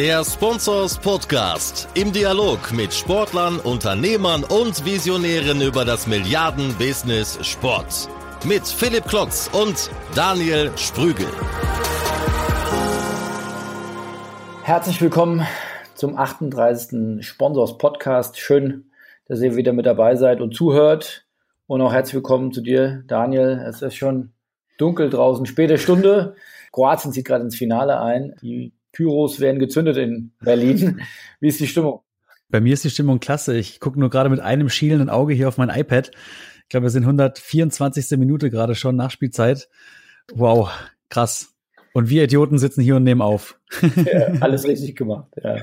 Der Sponsors Podcast im Dialog mit Sportlern, Unternehmern und Visionären über das Milliarden-Business Sport. Mit Philipp Klotz und Daniel Sprügel. Herzlich willkommen zum 38. Sponsors Podcast. Schön, dass ihr wieder mit dabei seid und zuhört. Und auch herzlich willkommen zu dir, Daniel. Es ist schon dunkel draußen, späte Stunde. Kroatien zieht gerade ins Finale ein. Die Pyros werden gezündet in Berlin. Wie ist die Stimmung? Bei mir ist die Stimmung klasse. Ich gucke nur gerade mit einem schielenden Auge hier auf mein iPad. Ich glaube, wir sind 124. Minute gerade schon Nachspielzeit. Wow, krass. Und wir Idioten sitzen hier und nehmen auf. Ja, alles richtig gemacht, ja.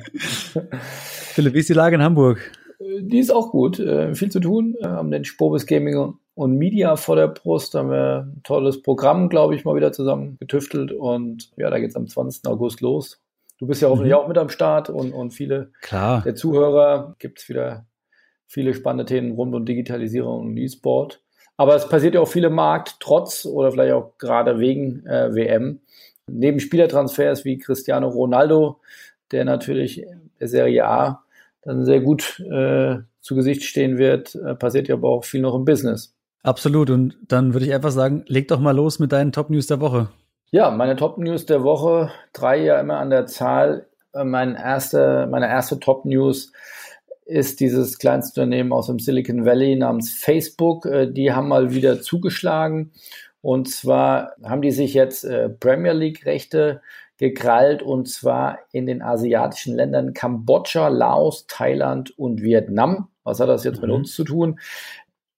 Philipp, wie ist die Lage in Hamburg? Die ist auch gut. Äh, viel zu tun. Wir haben den Spobis Gaming und Media vor der Brust. Da haben wir ein tolles Programm, glaube ich, mal wieder zusammen getüftelt. Und ja, da geht es am 20. August los. Du bist ja hoffentlich mhm. auch mit am Start und, und viele Klar. der Zuhörer gibt es wieder viele spannende Themen rund um Digitalisierung und E-Sport. Aber es passiert ja auch viel im Markt, trotz oder vielleicht auch gerade wegen äh, WM. Neben Spielertransfers wie Cristiano Ronaldo, der natürlich der Serie A dann sehr gut äh, zu Gesicht stehen wird, äh, passiert ja aber auch viel noch im Business. Absolut. Und dann würde ich einfach sagen, leg doch mal los mit deinen Top News der Woche. Ja, meine Top News der Woche, drei ja immer an der Zahl. Äh, mein erste, meine erste Top News ist dieses kleinste Unternehmen aus dem Silicon Valley namens Facebook. Äh, die haben mal wieder zugeschlagen. Und zwar haben die sich jetzt äh, Premier League Rechte gekrallt und zwar in den asiatischen Ländern Kambodscha, Laos, Thailand und Vietnam. Was hat das jetzt mhm. mit uns zu tun?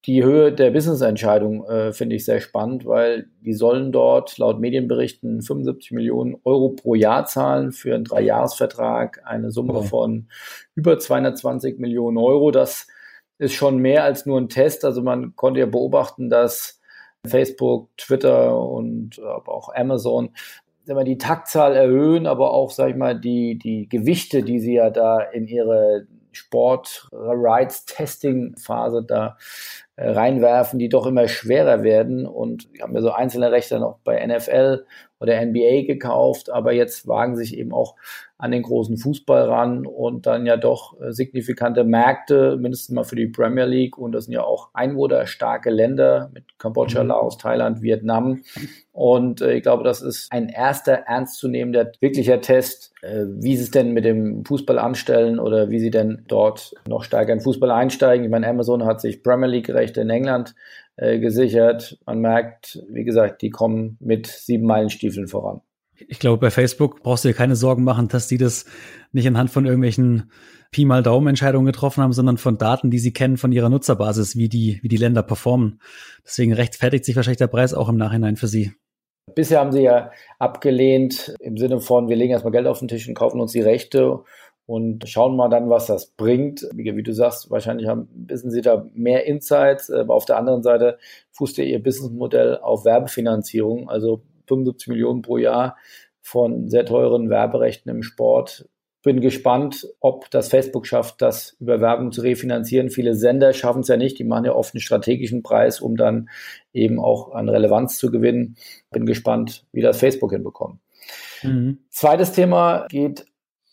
Die Höhe der Business-Entscheidung äh, finde ich sehr spannend, weil die sollen dort laut Medienberichten 75 Millionen Euro pro Jahr zahlen für einen Dreijahresvertrag, eine Summe oh. von über 220 Millionen Euro. Das ist schon mehr als nur ein Test. Also man konnte ja beobachten, dass Facebook, Twitter und aber auch Amazon wir, die Taktzahl erhöhen, aber auch, sag ich mal, die, die Gewichte, die sie ja da in ihre Sport-Rights-Testing-Phase da äh, reinwerfen, die doch immer schwerer werden. Und wir haben ja so einzelne Rechte noch bei NFL oder NBA gekauft, aber jetzt wagen sich eben auch an den großen Fußball ran und dann ja doch äh, signifikante Märkte, mindestens mal für die Premier League. Und das sind ja auch einwohnerstarke Länder mit Kambodscha, mhm. Laos, Thailand, Vietnam. Und äh, ich glaube, das ist ein erster ernstzunehmender, wirklicher Test, äh, wie sie es denn mit dem Fußball anstellen oder wie sie denn dort noch stärker in Fußball einsteigen. Ich meine, Amazon hat sich Premier League-Rechte in England äh, gesichert. Man merkt, wie gesagt, die kommen mit sieben Meilenstiefeln voran. Ich glaube, bei Facebook brauchst du dir keine Sorgen machen, dass die das nicht anhand von irgendwelchen Pi mal Daumen Entscheidungen getroffen haben, sondern von Daten, die sie kennen von ihrer Nutzerbasis, wie die, wie die Länder performen. Deswegen rechtfertigt sich wahrscheinlich der Preis auch im Nachhinein für sie. Bisher haben sie ja abgelehnt im Sinne von, wir legen erstmal Geld auf den Tisch und kaufen uns die Rechte und schauen mal dann, was das bringt. Wie, wie, du sagst, wahrscheinlich haben, wissen sie da mehr Insights, aber auf der anderen Seite fußt ja ihr Businessmodell auf Werbefinanzierung. Also 75 Millionen pro Jahr von sehr teuren Werberechten im Sport. Bin gespannt, ob das Facebook schafft, das über Werbung zu refinanzieren. Viele Sender schaffen es ja nicht. Die machen ja oft einen strategischen Preis, um dann eben auch an Relevanz zu gewinnen. Bin gespannt, wie das Facebook hinbekommt. Mhm. Zweites Thema geht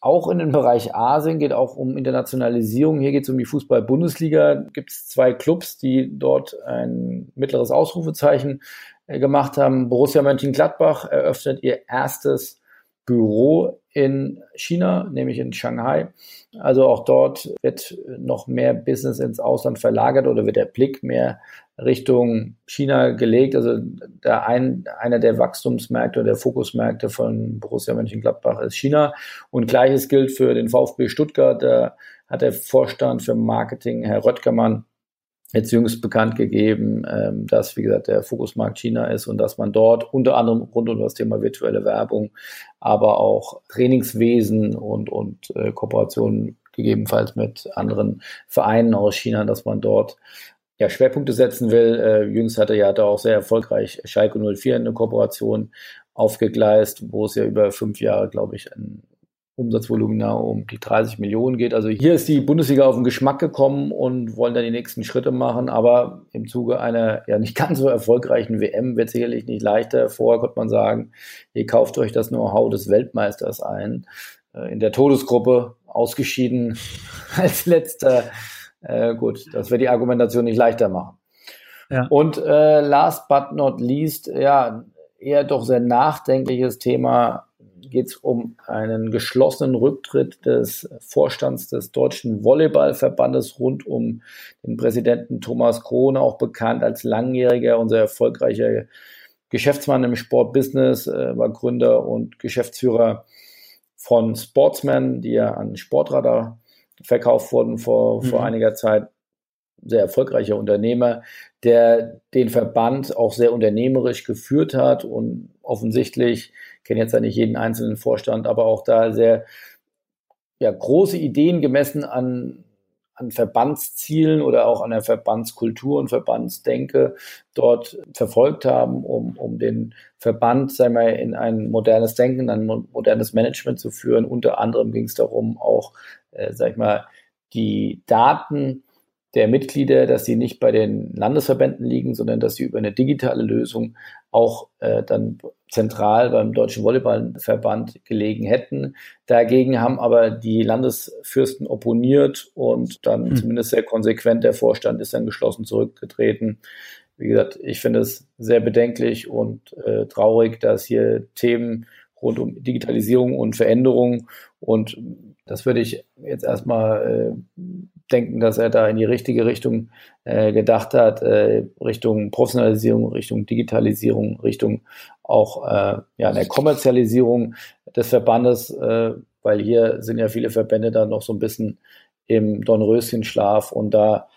auch in den Bereich Asien, geht auch um Internationalisierung. Hier geht es um die Fußball-Bundesliga. Gibt es zwei Clubs, die dort ein mittleres Ausrufezeichen äh, gemacht haben. Borussia Mönchengladbach eröffnet ihr erstes Büro in China, nämlich in Shanghai. Also auch dort wird noch mehr Business ins Ausland verlagert oder wird der Blick mehr Richtung China gelegt. Also der ein, einer der Wachstumsmärkte oder der Fokusmärkte von Borussia Mönchengladbach ist China. Und gleiches gilt für den VfB Stuttgart. Da hat der Vorstand für Marketing, Herr Röttgermann, jetzt jüngst bekannt gegeben, ähm, dass, wie gesagt, der Fokusmarkt China ist und dass man dort unter anderem rund um das Thema virtuelle Werbung, aber auch Trainingswesen und, und äh, Kooperationen gegebenenfalls mit anderen Vereinen aus China, dass man dort ja, Schwerpunkte setzen will. Äh, jüngst hatte ja da auch sehr erfolgreich Schalke 04 eine Kooperation aufgegleist, wo es ja über fünf Jahre, glaube ich, ein Umsatzvolumina um die 30 Millionen geht. Also hier ist die Bundesliga auf den Geschmack gekommen und wollen dann die nächsten Schritte machen. Aber im Zuge einer ja nicht ganz so erfolgreichen WM wird sicherlich nicht leichter. Vorher konnte man sagen, ihr kauft euch das Know-how des Weltmeisters ein. äh, in der Todesgruppe ausgeschieden als letzter. Äh, gut, das wird die Argumentation nicht leichter machen. Ja. Und äh, last but not least, ja, eher doch sehr nachdenkliches Thema geht es um einen geschlossenen Rücktritt des Vorstands des Deutschen Volleyballverbandes rund um den Präsidenten Thomas Krone, auch bekannt als langjähriger und sehr erfolgreicher Geschäftsmann im Sportbusiness, äh, war Gründer und Geschäftsführer von Sportsman, die ja an Sportradar verkauft wurden vor, mhm. vor einiger Zeit. Sehr erfolgreicher Unternehmer, der den Verband auch sehr unternehmerisch geführt hat und offensichtlich, ich kenne jetzt ja nicht jeden einzelnen Vorstand, aber auch da sehr ja, große Ideen gemessen an an Verbandszielen oder auch an der Verbandskultur und Verbandsdenke dort verfolgt haben, um, um den Verband, sagen wir, in ein modernes Denken, ein modernes Management zu führen. Unter anderem ging es darum, auch, äh, sag ich mal, die Daten der Mitglieder, dass sie nicht bei den Landesverbänden liegen, sondern dass sie über eine digitale Lösung auch äh, dann zentral beim Deutschen Volleyballverband gelegen hätten. Dagegen haben aber die Landesfürsten opponiert und dann mhm. zumindest sehr konsequent der Vorstand ist dann geschlossen zurückgetreten. Wie gesagt, ich finde es sehr bedenklich und äh, traurig, dass hier Themen rund um Digitalisierung und Veränderung. Und das würde ich jetzt erstmal äh, denken, dass er da in die richtige Richtung äh, gedacht hat, äh, Richtung Professionalisierung, Richtung Digitalisierung, Richtung auch äh, ja, der Kommerzialisierung des Verbandes, äh, weil hier sind ja viele Verbände da noch so ein bisschen im Dornröschenschlaf und da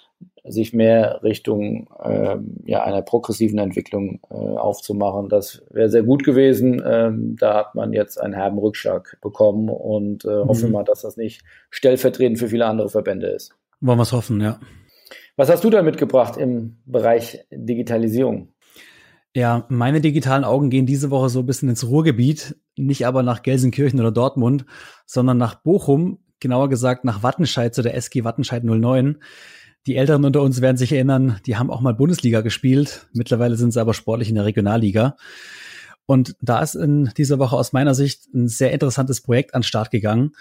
sich mehr Richtung äh, ja, einer progressiven Entwicklung äh, aufzumachen. Das wäre sehr gut gewesen. Ähm, da hat man jetzt einen herben Rückschlag bekommen und äh, mhm. hoffen wir mal, dass das nicht stellvertretend für viele andere Verbände ist. Wollen wir es hoffen, ja. Was hast du da mitgebracht im Bereich Digitalisierung? Ja, meine digitalen Augen gehen diese Woche so ein bisschen ins Ruhrgebiet, nicht aber nach Gelsenkirchen oder Dortmund, sondern nach Bochum, genauer gesagt nach Wattenscheid zu der SG Wattenscheid 09. Die Älteren unter uns werden sich erinnern, die haben auch mal Bundesliga gespielt. Mittlerweile sind sie aber sportlich in der Regionalliga. Und da ist in dieser Woche aus meiner Sicht ein sehr interessantes Projekt an Start gegangen.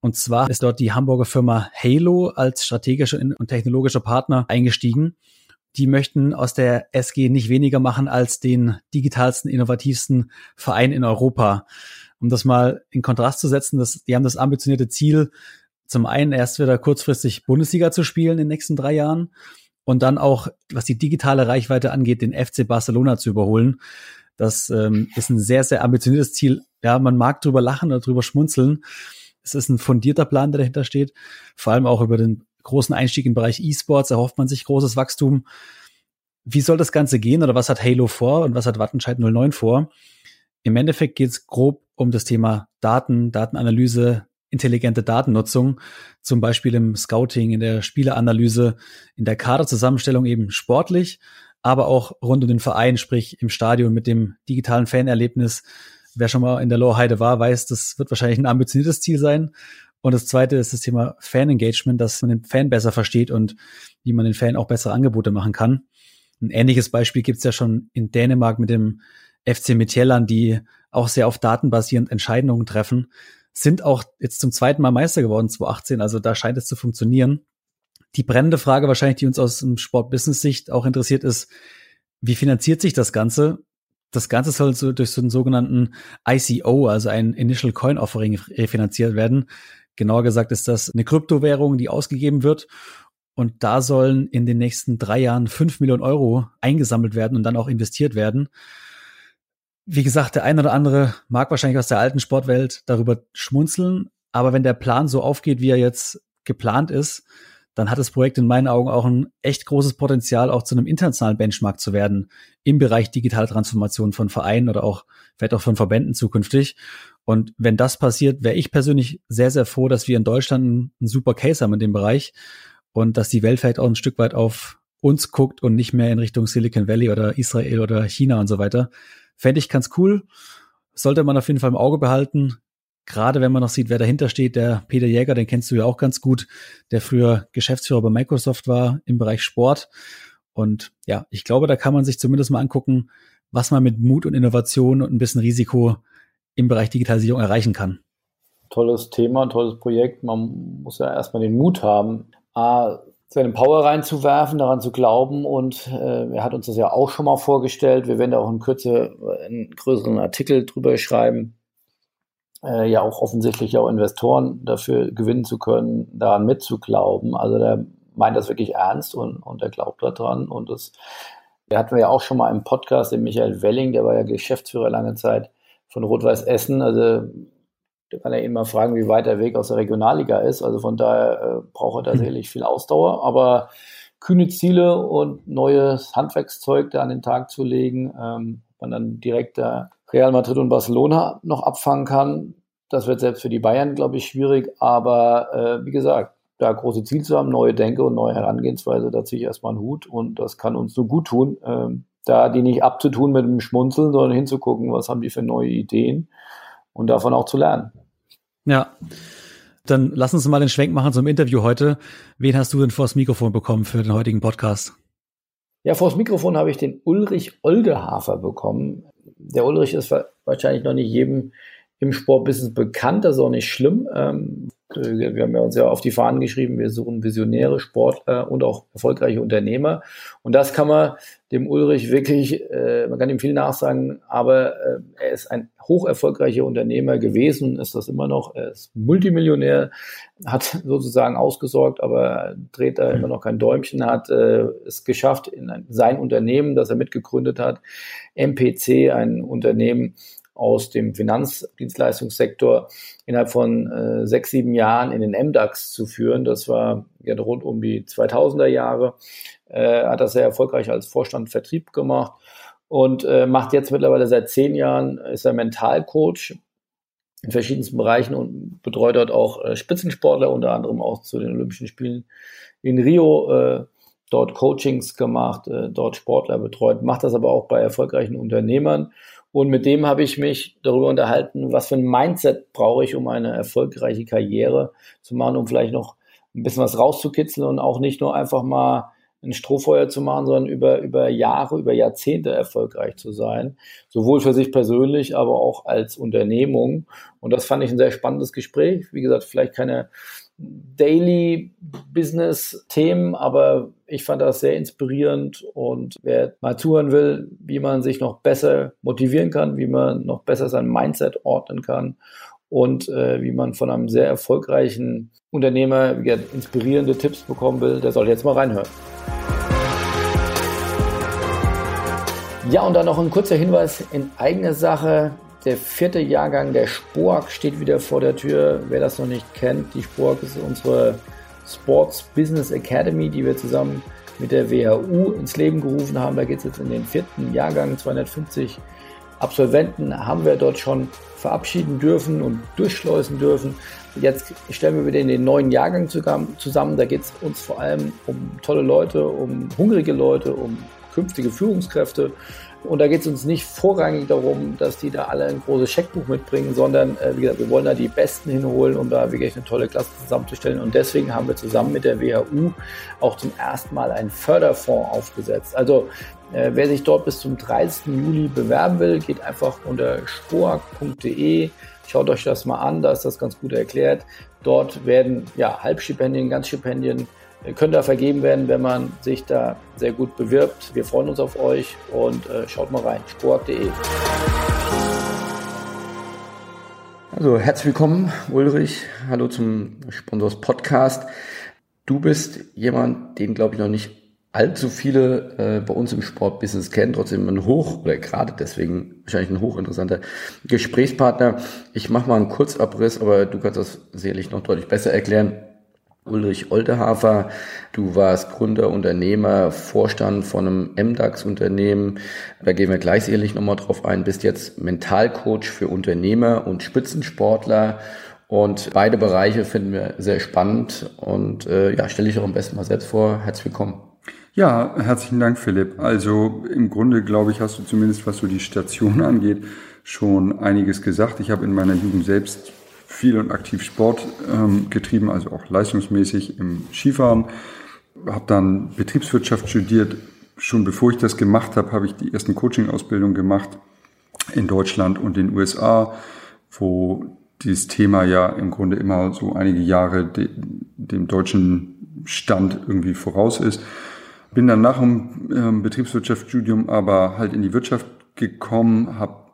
Und zwar ist dort die Hamburger Firma Halo als strategischer und technologischer Partner eingestiegen. Die möchten aus der SG nicht weniger machen als den digitalsten, innovativsten Verein in Europa. Um das mal in Kontrast zu setzen, das, die haben das ambitionierte Ziel, zum einen erst wieder kurzfristig Bundesliga zu spielen in den nächsten drei Jahren und dann auch, was die digitale Reichweite angeht, den FC Barcelona zu überholen. Das ähm, ist ein sehr, sehr ambitioniertes Ziel. Ja, man mag drüber lachen oder drüber schmunzeln. Es ist ein fundierter Plan, der dahinter steht. Vor allem auch über den großen Einstieg im Bereich E-Sports erhofft man sich großes Wachstum. Wie soll das Ganze gehen oder was hat Halo vor und was hat Wattenscheid 09 vor? Im Endeffekt geht es grob um das Thema Daten, Datenanalyse, intelligente Datennutzung, zum Beispiel im Scouting, in der Spieleanalyse, in der Kaderzusammenstellung eben sportlich, aber auch rund um den Verein, sprich im Stadion mit dem digitalen Fanerlebnis. Wer schon mal in der Lohrheide war, weiß, das wird wahrscheinlich ein ambitioniertes Ziel sein. Und das zweite ist das Thema Fan-Engagement, dass man den Fan besser versteht und wie man den Fan auch bessere Angebote machen kann. Ein ähnliches Beispiel gibt es ja schon in Dänemark mit dem FC Midtjylland, die auch sehr auf Daten basierend Entscheidungen treffen sind auch jetzt zum zweiten Mal Meister geworden, 2018. Also da scheint es zu funktionieren. Die brennende Frage wahrscheinlich, die uns aus dem Sport-Business-Sicht auch interessiert, ist, wie finanziert sich das Ganze? Das Ganze soll so durch so einen sogenannten ICO, also ein Initial Coin Offering, refinanziert werden. Genauer gesagt ist das eine Kryptowährung, die ausgegeben wird. Und da sollen in den nächsten drei Jahren fünf Millionen Euro eingesammelt werden und dann auch investiert werden. Wie gesagt, der eine oder andere mag wahrscheinlich aus der alten Sportwelt darüber schmunzeln, aber wenn der Plan so aufgeht, wie er jetzt geplant ist, dann hat das Projekt in meinen Augen auch ein echt großes Potenzial, auch zu einem internationalen Benchmark zu werden im Bereich digitale Transformation von Vereinen oder auch vielleicht auch von Verbänden zukünftig. Und wenn das passiert, wäre ich persönlich sehr, sehr froh, dass wir in Deutschland einen super Case haben in dem Bereich und dass die Welt vielleicht auch ein Stück weit auf uns guckt und nicht mehr in Richtung Silicon Valley oder Israel oder China und so weiter. Fände ich ganz cool. Sollte man auf jeden Fall im Auge behalten. Gerade wenn man noch sieht, wer dahinter steht, der Peter Jäger, den kennst du ja auch ganz gut, der früher Geschäftsführer bei Microsoft war im Bereich Sport. Und ja, ich glaube, da kann man sich zumindest mal angucken, was man mit Mut und Innovation und ein bisschen Risiko im Bereich Digitalisierung erreichen kann. tolles Thema, tolles Projekt. Man muss ja erstmal den Mut haben, A, seine Power reinzuwerfen, daran zu glauben. Und äh, er hat uns das ja auch schon mal vorgestellt. Wir werden da auch in Kürze einen größeren Artikel drüber schreiben. Äh, ja, auch offensichtlich auch Investoren dafür gewinnen zu können, daran mitzuglauben. Also der meint das wirklich ernst und, und er glaubt daran. Und das der hatten wir ja auch schon mal im Podcast, den Michael Welling, der war ja Geschäftsführer lange Zeit von Rot-Weiß Essen. Also da kann er immer fragen, wie weit der Weg aus der Regionalliga ist. Also von daher äh, braucht er tatsächlich mhm. viel Ausdauer. Aber kühne Ziele und neues Handwerkszeug da an den Tag zu legen, ähm, man dann direkt da Real Madrid und Barcelona noch abfangen kann, das wird selbst für die Bayern, glaube ich, schwierig. Aber äh, wie gesagt, da große Ziele zu haben, neue Denke und neue Herangehensweise, da ziehe ich erstmal einen Hut und das kann uns so gut tun, ähm, da die nicht abzutun mit dem Schmunzeln, sondern hinzugucken, was haben die für neue Ideen und davon auch zu lernen. Ja. Dann lass uns mal den Schwenk machen zum Interview heute. Wen hast du denn vors Mikrofon bekommen für den heutigen Podcast? Ja, vors Mikrofon habe ich den Ulrich Oldehafer bekommen. Der Ulrich ist wahrscheinlich noch nicht jedem im Sportbusiness bekannt, das ist auch nicht schlimm. Ähm, wir haben ja uns ja auf die Fahnen geschrieben, wir suchen Visionäre, Sportler und auch erfolgreiche Unternehmer. Und das kann man dem Ulrich wirklich, äh, man kann ihm viel nachsagen, aber äh, er ist ein hoch erfolgreicher Unternehmer gewesen, ist das immer noch. Er ist Multimillionär, hat sozusagen ausgesorgt, aber dreht da immer noch kein Däumchen, hat äh, es geschafft in ein, sein Unternehmen, das er mitgegründet hat, MPC, ein Unternehmen, aus dem Finanzdienstleistungssektor innerhalb von äh, sechs, sieben Jahren in den MDAX zu führen. Das war ja rund um die 2000er Jahre. Äh, hat das sehr erfolgreich als Vorstand Vertrieb gemacht und äh, macht jetzt mittlerweile seit zehn Jahren, ist er Mentalcoach in verschiedensten Bereichen und betreut dort auch äh, Spitzensportler, unter anderem auch zu den Olympischen Spielen in Rio. Äh, dort Coachings gemacht, äh, dort Sportler betreut, macht das aber auch bei erfolgreichen Unternehmern und mit dem habe ich mich darüber unterhalten, was für ein Mindset brauche ich, um eine erfolgreiche Karriere zu machen, um vielleicht noch ein bisschen was rauszukitzeln und auch nicht nur einfach mal ein Strohfeuer zu machen, sondern über, über Jahre, über Jahrzehnte erfolgreich zu sein. Sowohl für sich persönlich, aber auch als Unternehmung. Und das fand ich ein sehr spannendes Gespräch. Wie gesagt, vielleicht keine Daily Business Themen, aber ich fand das sehr inspirierend und wer mal zuhören will, wie man sich noch besser motivieren kann, wie man noch besser sein Mindset ordnen kann und äh, wie man von einem sehr erfolgreichen Unternehmer inspirierende Tipps bekommen will, der soll jetzt mal reinhören. Ja, und dann noch ein kurzer Hinweis in eigener Sache. Der vierte Jahrgang der Spork steht wieder vor der Tür. Wer das noch nicht kennt, die Spork ist unsere Sports Business Academy, die wir zusammen mit der WHU ins Leben gerufen haben. Da geht es jetzt in den vierten Jahrgang. 250 Absolventen haben wir dort schon verabschieden dürfen und durchschleusen dürfen. Jetzt stellen wir wieder in den neuen Jahrgang zusammen. Da geht es uns vor allem um tolle Leute, um hungrige Leute, um künftige Führungskräfte, und da geht es uns nicht vorrangig darum, dass die da alle ein großes Scheckbuch mitbringen, sondern äh, wie gesagt, wir wollen da die Besten hinholen, um da wirklich eine tolle Klasse zusammenzustellen. Und deswegen haben wir zusammen mit der WHU auch zum ersten Mal einen Förderfonds aufgesetzt. Also äh, wer sich dort bis zum 30. Juli bewerben will, geht einfach unter spoak.de. Schaut euch das mal an, da ist das ganz gut erklärt. Dort werden ja Halbstipendien, Ganzstipendien können da vergeben werden, wenn man sich da sehr gut bewirbt. Wir freuen uns auf euch und äh, schaut mal rein, sport.de. Also herzlich willkommen, Ulrich. Hallo zum Sponsors Podcast. Du bist jemand, den glaube ich noch nicht allzu viele äh, bei uns im Sportbusiness kennen, trotzdem ein hoch oder gerade deswegen wahrscheinlich ein hochinteressanter Gesprächspartner. Ich mache mal einen Kurzabriss, aber du kannst das sicherlich noch deutlich besser erklären. Ulrich Oldehafer. Du warst Gründer, Unternehmer, Vorstand von einem MDAX-Unternehmen. Da gehen wir gleich sicherlich nochmal drauf ein. Bist jetzt Mentalcoach für Unternehmer und Spitzensportler. Und beide Bereiche finden wir sehr spannend. Und äh, ja, stelle ich auch am besten mal selbst vor. Herzlich willkommen. Ja, herzlichen Dank, Philipp. Also im Grunde, glaube ich, hast du zumindest, was so die Station angeht, schon einiges gesagt. Ich habe in meiner Jugend selbst viel und aktiv Sport ähm, getrieben, also auch leistungsmäßig im Skifahren. Habe dann Betriebswirtschaft studiert. Schon bevor ich das gemacht habe, habe ich die ersten Coaching-Ausbildungen gemacht in Deutschland und den USA, wo dieses Thema ja im Grunde immer so einige Jahre de, dem deutschen Stand irgendwie voraus ist. Bin dann nach dem ähm, Betriebswirtschaftsstudium aber halt in die Wirtschaft gekommen, habe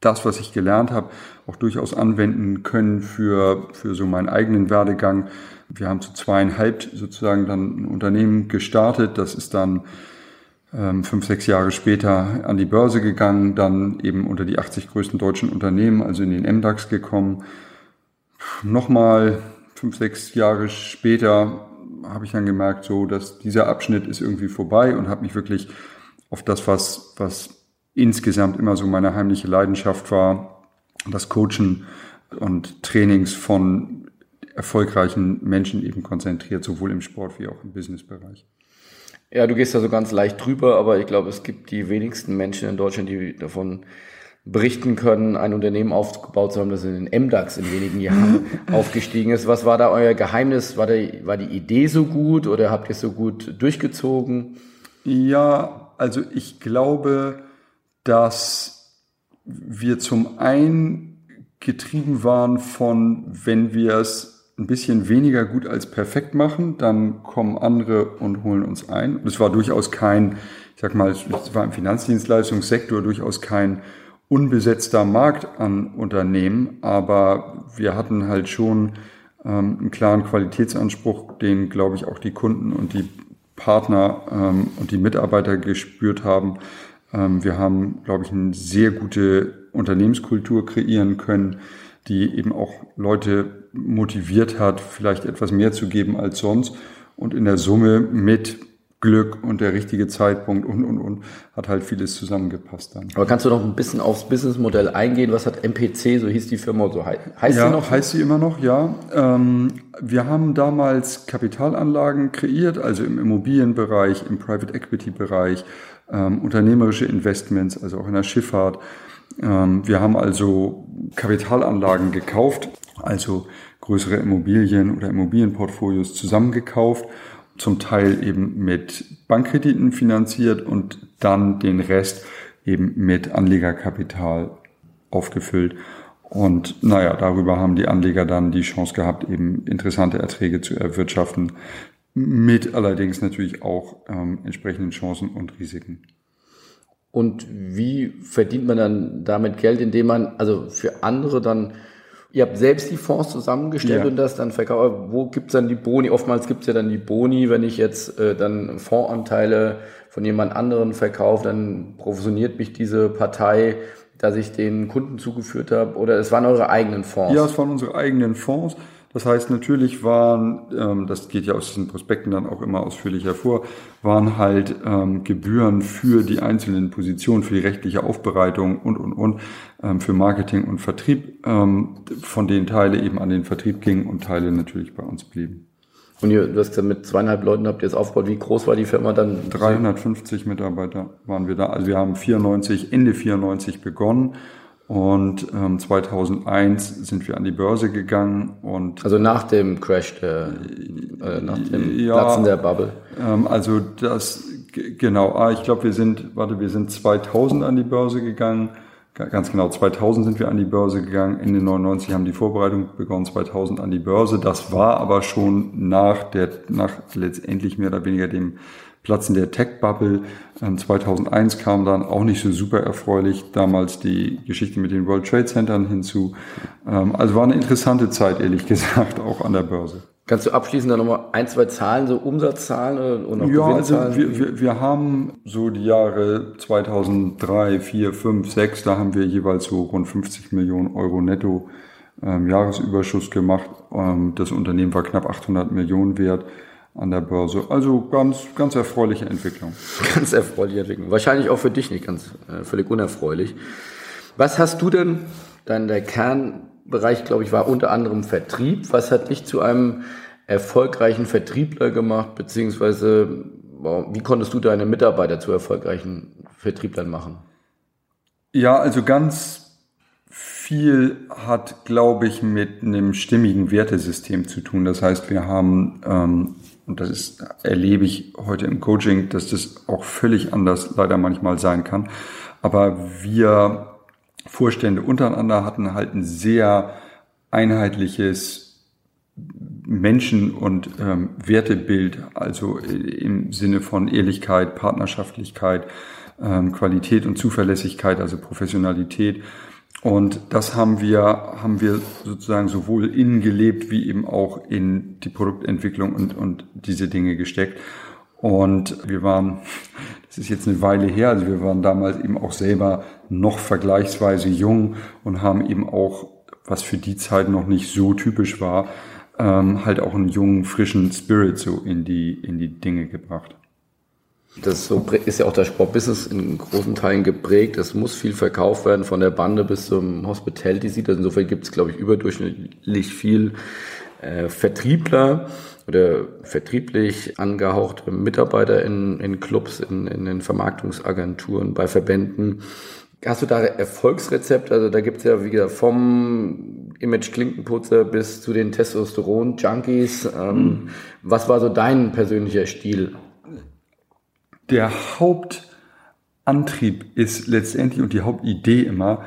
das, was ich gelernt habe, auch durchaus anwenden können für, für so meinen eigenen Werdegang. Wir haben zu zweieinhalb sozusagen dann ein Unternehmen gestartet. Das ist dann ähm, fünf, sechs Jahre später an die Börse gegangen, dann eben unter die 80 größten deutschen Unternehmen, also in den MDAX gekommen. Nochmal fünf, sechs Jahre später habe ich dann gemerkt, so, dass dieser Abschnitt ist irgendwie vorbei und habe mich wirklich auf das, was, was insgesamt immer so meine heimliche Leidenschaft war, das Coachen und Trainings von erfolgreichen Menschen eben konzentriert, sowohl im Sport wie auch im Businessbereich. Ja, du gehst da so ganz leicht drüber, aber ich glaube, es gibt die wenigsten Menschen in Deutschland, die davon berichten können, ein Unternehmen aufgebaut zu haben, das in den MDAX in wenigen Jahren aufgestiegen ist. Was war da euer Geheimnis? War, der, war die Idee so gut oder habt ihr es so gut durchgezogen? Ja, also ich glaube, dass wir zum einen getrieben waren von, wenn wir es ein bisschen weniger gut als perfekt machen, dann kommen andere und holen uns ein. Und es war durchaus kein, ich sag mal, es war im Finanzdienstleistungssektor durchaus kein unbesetzter Markt an Unternehmen, aber wir hatten halt schon ähm, einen klaren Qualitätsanspruch, den, glaube ich, auch die Kunden und die Partner ähm, und die Mitarbeiter gespürt haben. Ähm, wir haben, glaube ich, eine sehr gute Unternehmenskultur kreieren können, die eben auch Leute motiviert hat, vielleicht etwas mehr zu geben als sonst. Und in der Summe mit Glück und der richtige Zeitpunkt und, und, und, hat halt vieles zusammengepasst dann. Aber kannst du noch ein bisschen aufs Businessmodell eingehen? Was hat MPC, so hieß die Firma, so heißt ja, sie noch? heißt sie immer noch, ja. Ähm, wir haben damals Kapitalanlagen kreiert, also im Immobilienbereich, im Private Equity Bereich, ähm, unternehmerische Investments, also auch in der Schifffahrt. Ähm, wir haben also Kapitalanlagen gekauft, also größere Immobilien oder Immobilienportfolios zusammengekauft, zum Teil eben mit Bankkrediten finanziert und dann den Rest eben mit Anlegerkapital aufgefüllt. Und naja, darüber haben die Anleger dann die Chance gehabt, eben interessante Erträge zu erwirtschaften, mit allerdings natürlich auch ähm, entsprechenden Chancen und Risiken. Und wie verdient man dann damit Geld, indem man also für andere dann Ihr habt selbst die Fonds zusammengestellt ja. und das dann verkauft. Wo gibt's dann die Boni? Oftmals gibt's ja dann die Boni, wenn ich jetzt äh, dann Fondsanteile von jemand anderen verkaufe, dann provisioniert mich diese Partei, dass ich den Kunden zugeführt habe. Oder es waren eure eigenen Fonds? Ja, es waren unsere eigenen Fonds. Das heißt, natürlich waren, ähm, das geht ja aus diesen Prospekten dann auch immer ausführlich hervor, waren halt ähm, Gebühren für die einzelnen Positionen, für die rechtliche Aufbereitung und, und, und, ähm, für Marketing und Vertrieb, ähm, von denen Teile eben an den Vertrieb gingen und Teile natürlich bei uns blieben. Und ihr, du hast gesagt, mit zweieinhalb Leuten habt ihr es aufgebaut. Wie groß war die Firma dann? 350 Mitarbeiter waren wir da. Also wir haben 94, Ende 94 begonnen und ähm, 2001 sind wir an die Börse gegangen und also nach dem Crash der äh, nach dem ja, Platzen der Bubble. Ähm, also das genau. Ah, ich glaube, wir sind warte, wir sind 2000 an die Börse gegangen. Ganz genau, 2000 sind wir an die Börse gegangen. Ende 99 haben die Vorbereitung begonnen, 2000 an die Börse. Das war aber schon nach der, nach letztendlich mehr oder weniger dem Platzen der Tech-Bubble. 2001 ähm, kam dann auch nicht so super erfreulich damals die Geschichte mit den World Trade Centern hinzu. Ähm, also war eine interessante Zeit, ehrlich gesagt, auch an der Börse. Kannst du abschließend dann nochmal ein, zwei Zahlen, so Umsatzzahlen und auch Ja, also wir, wir, wir haben so die Jahre 2003, 4, 5, 6, da haben wir jeweils so rund 50 Millionen Euro netto ähm, Jahresüberschuss gemacht. Ähm, das Unternehmen war knapp 800 Millionen wert an der Börse. Also ganz, ganz erfreuliche Entwicklung. Ganz erfreuliche Entwicklung. Wahrscheinlich auch für dich nicht ganz äh, völlig unerfreulich. Was hast du denn, dein der Kernbereich, glaube ich, war unter anderem Vertrieb. Was hat dich zu einem erfolgreichen Vertriebler gemacht, beziehungsweise wie konntest du deine Mitarbeiter zu erfolgreichen Vertrieblern machen? Ja, also ganz viel hat, glaube ich, mit einem stimmigen Wertesystem zu tun. Das heißt, wir haben ähm, und das ist, erlebe ich heute im Coaching, dass das auch völlig anders leider manchmal sein kann. Aber wir Vorstände untereinander hatten halt ein sehr einheitliches Menschen- und ähm, Wertebild, also im Sinne von Ehrlichkeit, Partnerschaftlichkeit, ähm, Qualität und Zuverlässigkeit, also Professionalität. Und das haben wir, haben wir sozusagen sowohl innen gelebt wie eben auch in die Produktentwicklung und, und diese Dinge gesteckt. Und wir waren, das ist jetzt eine Weile her, also wir waren damals eben auch selber noch vergleichsweise jung und haben eben auch, was für die Zeit noch nicht so typisch war, ähm, halt auch einen jungen, frischen Spirit so in die, in die Dinge gebracht. Das ist ja auch das Sportbusiness in großen Teilen geprägt. Es muss viel verkauft werden, von der Bande bis zum Hospitality-Seat. Also insofern gibt es, glaube ich, überdurchschnittlich viel äh, Vertriebler oder vertrieblich angehauchte Mitarbeiter in, in Clubs, in, in den Vermarktungsagenturen, bei Verbänden. Hast du da Erfolgsrezept? Also da gibt es ja, wie gesagt, vom Image-Klinkenputzer bis zu den Testosteron-Junkies. Ähm, mhm. Was war so dein persönlicher Stil? Der Hauptantrieb ist letztendlich und die Hauptidee immer,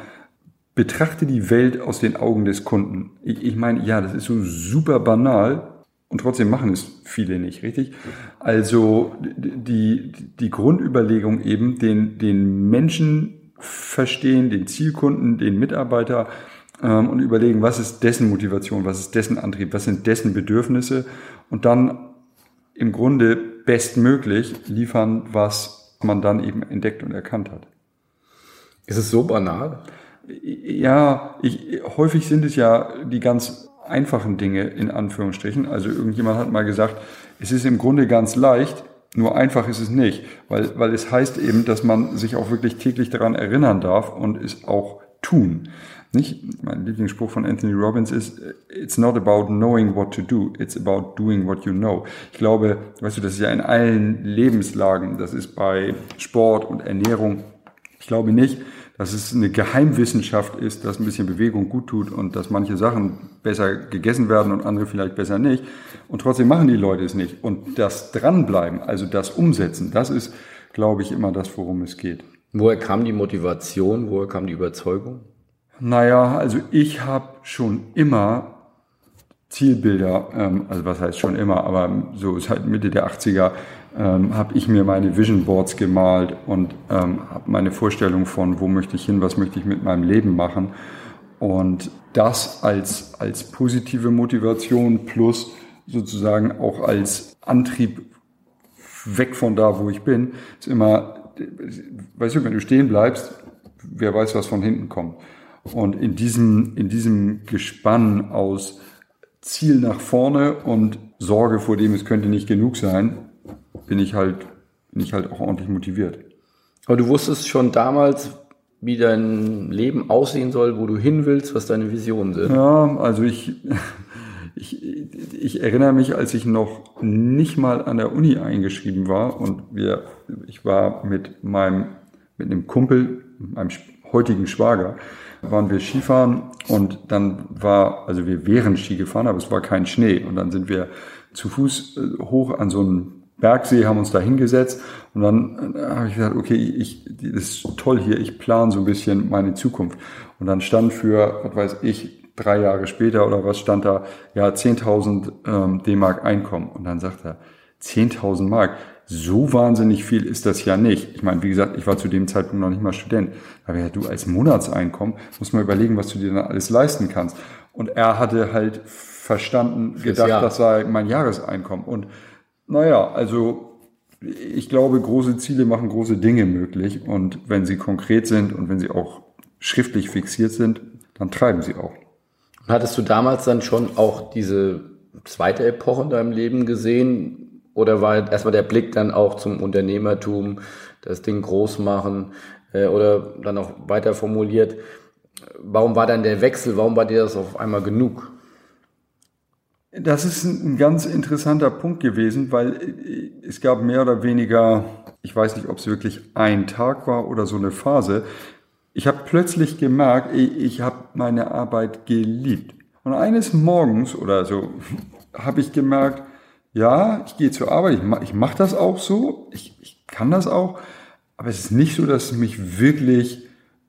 betrachte die Welt aus den Augen des Kunden. Ich, ich meine, ja, das ist so super banal, und trotzdem machen es viele nicht, richtig? Also die, die Grundüberlegung eben, den, den Menschen verstehen, den Zielkunden, den Mitarbeiter ähm, und überlegen, was ist dessen Motivation, was ist dessen Antrieb, was sind dessen Bedürfnisse und dann im Grunde bestmöglich liefern, was man dann eben entdeckt und erkannt hat. Ist es so banal? Ja, ich, häufig sind es ja die ganz einfachen Dinge in Anführungsstrichen. Also irgendjemand hat mal gesagt, es ist im Grunde ganz leicht, nur einfach ist es nicht, weil, weil es heißt eben, dass man sich auch wirklich täglich daran erinnern darf und es auch tun. Nicht? Mein Lieblingsspruch von Anthony Robbins ist, it's not about knowing what to do, it's about doing what you know. Ich glaube, weißt du, das ist ja in allen Lebenslagen, das ist bei Sport und Ernährung. Ich glaube nicht, dass es eine Geheimwissenschaft ist, dass ein bisschen Bewegung gut tut und dass manche Sachen besser gegessen werden und andere vielleicht besser nicht. Und trotzdem machen die Leute es nicht. Und das Dranbleiben, also das Umsetzen, das ist, glaube ich, immer das, worum es geht. Woher kam die Motivation? Woher kam die Überzeugung? Naja, also ich habe schon immer Zielbilder, ähm, also was heißt schon immer, aber so seit Mitte der 80er ähm, habe ich mir meine Vision Boards gemalt und ähm, habe meine Vorstellung von, wo möchte ich hin, was möchte ich mit meinem Leben machen. Und das als, als positive Motivation plus sozusagen auch als Antrieb weg von da, wo ich bin, ist immer, weißt du, wenn du stehen bleibst, wer weiß, was von hinten kommt. Und in diesem, in diesem Gespann aus Ziel nach vorne und Sorge vor dem, es könnte nicht genug sein, bin ich halt, bin ich halt auch ordentlich motiviert. Aber du wusstest schon damals, wie dein Leben aussehen soll, wo du hin willst, was deine Visionen sind. Ja, also ich, ich, ich erinnere mich, als ich noch nicht mal an der Uni eingeschrieben war und wir, ich war mit meinem, mit einem Kumpel, meinem heutigen Schwager, waren wir Skifahren und dann war, also wir wären Ski gefahren, aber es war kein Schnee und dann sind wir zu Fuß äh, hoch an so einen Bergsee, haben uns da hingesetzt und dann äh, habe ich gesagt, okay, ich, das ist toll hier, ich plane so ein bisschen meine Zukunft. Und dann stand für, was weiß ich, drei Jahre später oder was stand da, ja, 10.000 ähm, D-Mark Einkommen. Und dann sagt er, 10.000 Mark, so wahnsinnig viel ist das ja nicht. Ich meine, wie gesagt, ich war zu dem Zeitpunkt noch nicht mal Student. Aber ja, du als Monatseinkommen musst mal überlegen, was du dir dann alles leisten kannst. Und er hatte halt verstanden, gedacht, das sei mein Jahreseinkommen. Und naja, also ich glaube, große Ziele machen große Dinge möglich. Und wenn sie konkret sind und wenn sie auch schriftlich fixiert sind, dann treiben sie auch. Hattest du damals dann schon auch diese zweite Epoche in deinem Leben gesehen? Oder war erstmal der Blick dann auch zum Unternehmertum, das Ding groß machen äh, oder dann auch weiter formuliert? Warum war dann der Wechsel? Warum war dir das auf einmal genug? Das ist ein ganz interessanter Punkt gewesen, weil äh, es gab mehr oder weniger, ich weiß nicht, ob es wirklich ein Tag war oder so eine Phase. Ich habe plötzlich gemerkt, ich habe meine Arbeit geliebt. Und eines Morgens oder so habe ich gemerkt, ja, ich gehe zur Arbeit, ich mache ich mach das auch so, ich, ich kann das auch, aber es ist nicht so, dass mich wirklich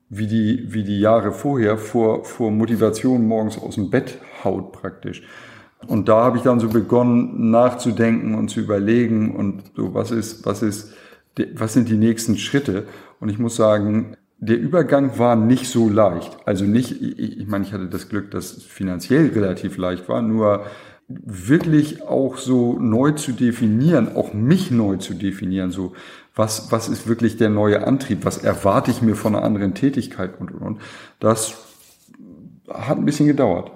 wie die, wie die Jahre vorher vor, vor Motivation morgens aus dem Bett haut praktisch. Und da habe ich dann so begonnen nachzudenken und zu überlegen und so, was ist, was ist, was sind die nächsten Schritte? Und ich muss sagen, der Übergang war nicht so leicht. Also nicht, ich, ich meine, ich hatte das Glück, dass es finanziell relativ leicht war, nur wirklich auch so neu zu definieren, auch mich neu zu definieren, so was, was ist wirklich der neue Antrieb, was erwarte ich mir von einer anderen Tätigkeit und, und, und. Das hat ein bisschen gedauert.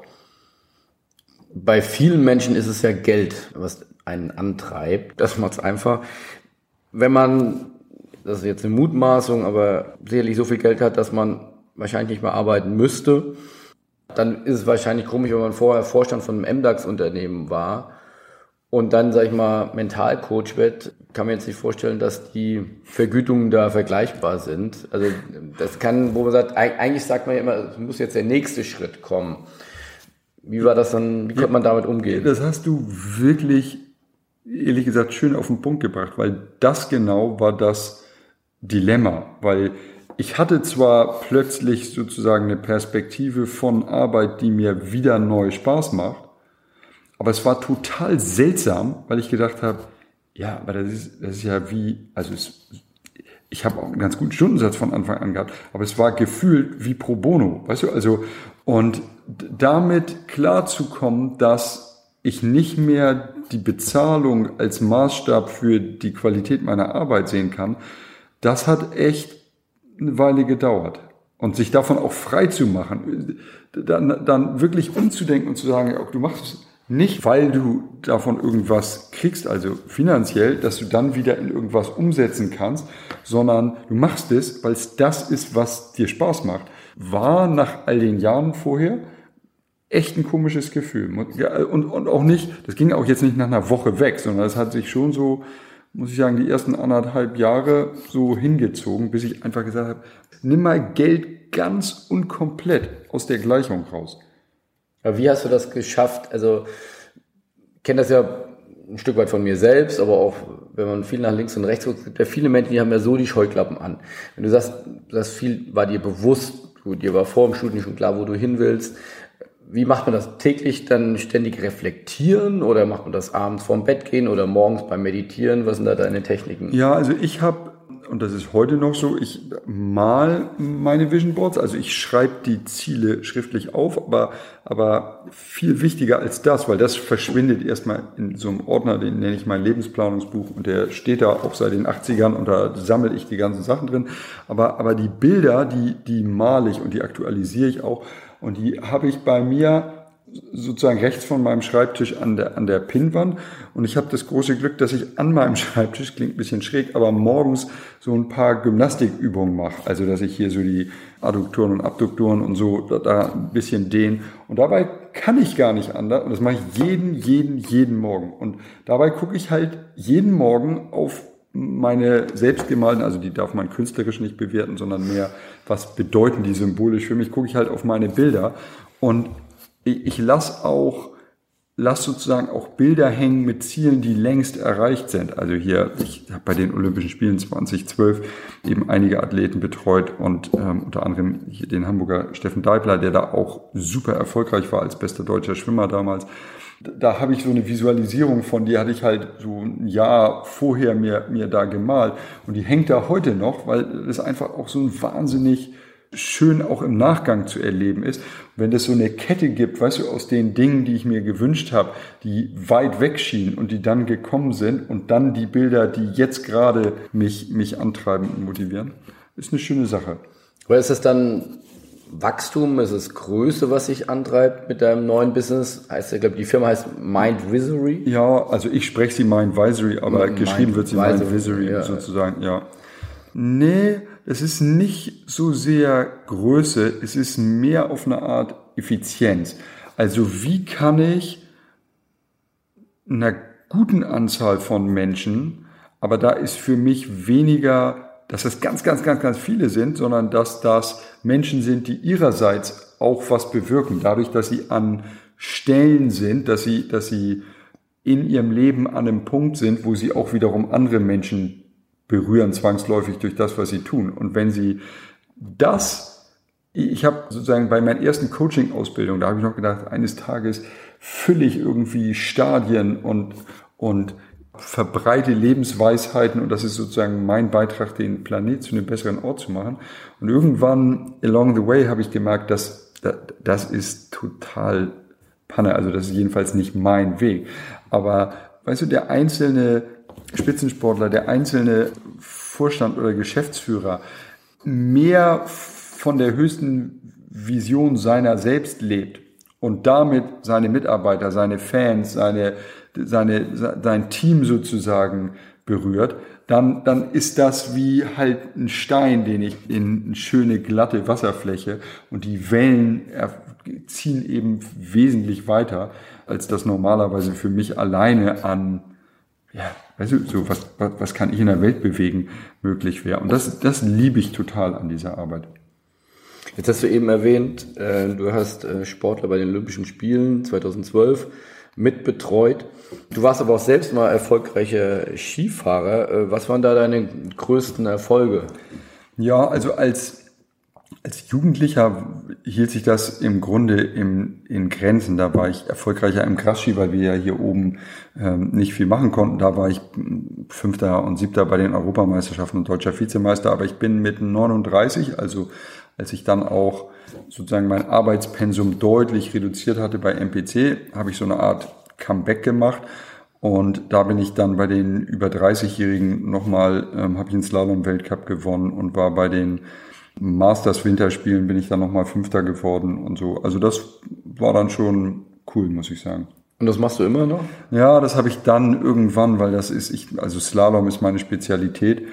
Bei vielen Menschen ist es ja Geld, was einen antreibt. Das macht es einfach. Wenn man, das ist jetzt eine Mutmaßung, aber sicherlich so viel Geld hat, dass man wahrscheinlich nicht mehr arbeiten müsste, dann ist es wahrscheinlich komisch, wenn man vorher Vorstand von einem MDAX-Unternehmen war und dann, sag ich mal, Mentalcoach wird, kann man jetzt nicht vorstellen, dass die Vergütungen da vergleichbar sind. Also das kann, wo man sagt, eigentlich sagt man ja immer, es muss jetzt der nächste Schritt kommen. Wie war das dann, wie konnte man damit umgehen? Das hast du wirklich, ehrlich gesagt, schön auf den Punkt gebracht, weil das genau war das Dilemma, weil ich hatte zwar plötzlich sozusagen eine Perspektive von Arbeit, die mir wieder neu Spaß macht, aber es war total seltsam, weil ich gedacht habe, ja, aber das ist, das ist ja wie, also es, ich habe auch einen ganz guten Stundensatz von Anfang an gehabt, aber es war gefühlt wie pro bono, weißt du, also und damit klarzukommen, dass ich nicht mehr die Bezahlung als Maßstab für die Qualität meiner Arbeit sehen kann, das hat echt eine Weile gedauert. Und sich davon auch frei zu machen, dann, dann wirklich umzudenken und zu sagen, du machst es nicht, weil du davon irgendwas kriegst, also finanziell, dass du dann wieder in irgendwas umsetzen kannst, sondern du machst es, weil es das ist, was dir Spaß macht. War nach all den Jahren vorher echt ein komisches Gefühl. Und, und auch nicht, das ging auch jetzt nicht nach einer Woche weg, sondern es hat sich schon so muss ich sagen, die ersten anderthalb Jahre so hingezogen, bis ich einfach gesagt habe, nimm mal Geld ganz und komplett aus der Gleichung raus. Aber wie hast du das geschafft? Also, ich kenne das ja ein Stück weit von mir selbst, aber auch wenn man viel nach links und rechts guckt, gibt ja viele Menschen, die haben ja so die Scheuklappen an. Wenn du sagst, das viel war dir bewusst, du, dir war vor dem Studium schon klar, wo du hin willst, wie macht man das täglich dann ständig reflektieren oder macht man das abends vorm Bett gehen oder morgens beim Meditieren? Was sind da deine Techniken? Ja, also ich habe, und das ist heute noch so, ich mal meine Vision Boards, also ich schreibe die Ziele schriftlich auf, aber, aber viel wichtiger als das, weil das verschwindet erstmal in so einem Ordner, den nenne ich mein Lebensplanungsbuch und der steht da auch seit den 80ern und da sammle ich die ganzen Sachen drin. Aber, aber die Bilder, die, die male ich und die aktualisiere ich auch und die habe ich bei mir sozusagen rechts von meinem Schreibtisch an der, an der Pinnwand. Und ich habe das große Glück, dass ich an meinem Schreibtisch, klingt ein bisschen schräg, aber morgens so ein paar Gymnastikübungen mache. Also, dass ich hier so die Adduktoren und Abduktoren und so da, da ein bisschen dehnen. Und dabei kann ich gar nicht anders. Und das mache ich jeden, jeden, jeden Morgen. Und dabei gucke ich halt jeden Morgen auf meine selbstgemalten, also die darf man künstlerisch nicht bewerten, sondern mehr, was bedeuten die symbolisch für mich, gucke ich halt auf meine Bilder und ich, ich lasse auch, lass sozusagen auch Bilder hängen mit Zielen, die längst erreicht sind. Also hier, ich habe bei den Olympischen Spielen 2012 eben einige Athleten betreut und ähm, unter anderem hier den Hamburger Steffen Deibler, der da auch super erfolgreich war als bester deutscher Schwimmer damals da habe ich so eine Visualisierung von, die hatte ich halt so ein Jahr vorher mir, mir da gemalt und die hängt da heute noch, weil es einfach auch so ein wahnsinnig schön auch im Nachgang zu erleben ist. Wenn es so eine Kette gibt, weißt du, aus den Dingen, die ich mir gewünscht habe, die weit weg schienen und die dann gekommen sind und dann die Bilder, die jetzt gerade mich, mich antreiben und motivieren, ist eine schöne Sache. Aber ist das dann Wachstum, es ist Größe, was sich antreibt mit deinem neuen Business. Heißt, ich glaube, die Firma heißt Mind Visory. Ja, also ich spreche sie Mind Visory, aber Mind geschrieben wird sie Mind Visory ja. sozusagen, ja. Nee, es ist nicht so sehr Größe, es ist mehr auf eine Art Effizienz. Also wie kann ich einer guten Anzahl von Menschen, aber da ist für mich weniger dass das ganz, ganz, ganz, ganz viele sind, sondern dass das Menschen sind, die ihrerseits auch was bewirken, dadurch, dass sie an Stellen sind, dass sie, dass sie in ihrem Leben an einem Punkt sind, wo sie auch wiederum andere Menschen berühren, zwangsläufig durch das, was sie tun. Und wenn sie das ich habe sozusagen bei meiner ersten Coaching-Ausbildung, da habe ich noch gedacht, eines Tages fülle ich irgendwie Stadien und, und verbreite Lebensweisheiten und das ist sozusagen mein Beitrag, den Planet zu einem besseren Ort zu machen. Und irgendwann along the way habe ich gemerkt, dass das ist total Panne, also das ist jedenfalls nicht mein Weg. Aber weißt du, der einzelne Spitzensportler, der einzelne Vorstand oder Geschäftsführer mehr von der höchsten Vision seiner selbst lebt und damit seine Mitarbeiter, seine Fans, seine, seine, sein Team sozusagen berührt, dann, dann ist das wie halt ein Stein, den ich in eine schöne glatte Wasserfläche und die Wellen ziehen eben wesentlich weiter, als das normalerweise für mich alleine an, ja, weißt du, so was, was, was kann ich in der Welt bewegen, möglich wäre. Und das, das liebe ich total an dieser Arbeit. Jetzt hast du eben erwähnt, äh, du hast äh, Sportler bei den Olympischen Spielen 2012 mitbetreut. Du warst aber auch selbst mal erfolgreicher Skifahrer. Äh, was waren da deine größten Erfolge? Ja, also als als Jugendlicher hielt sich das im Grunde im, in Grenzen. Da war ich erfolgreicher im Kraschi, weil wir ja hier oben ähm, nicht viel machen konnten. Da war ich Fünfter und Siebter bei den Europameisterschaften und deutscher Vizemeister. Aber ich bin mit 39, also als ich dann auch sozusagen mein Arbeitspensum deutlich reduziert hatte bei MPC, habe ich so eine Art Comeback gemacht. Und da bin ich dann bei den über 30-Jährigen nochmal, ähm, habe ich einen Slalom-Weltcup gewonnen und war bei den Masters Winterspielen bin ich dann nochmal Fünfter geworden und so. Also das war dann schon cool, muss ich sagen. Und das machst du immer noch? Ja, das habe ich dann irgendwann, weil das ist, ich, also Slalom ist meine Spezialität.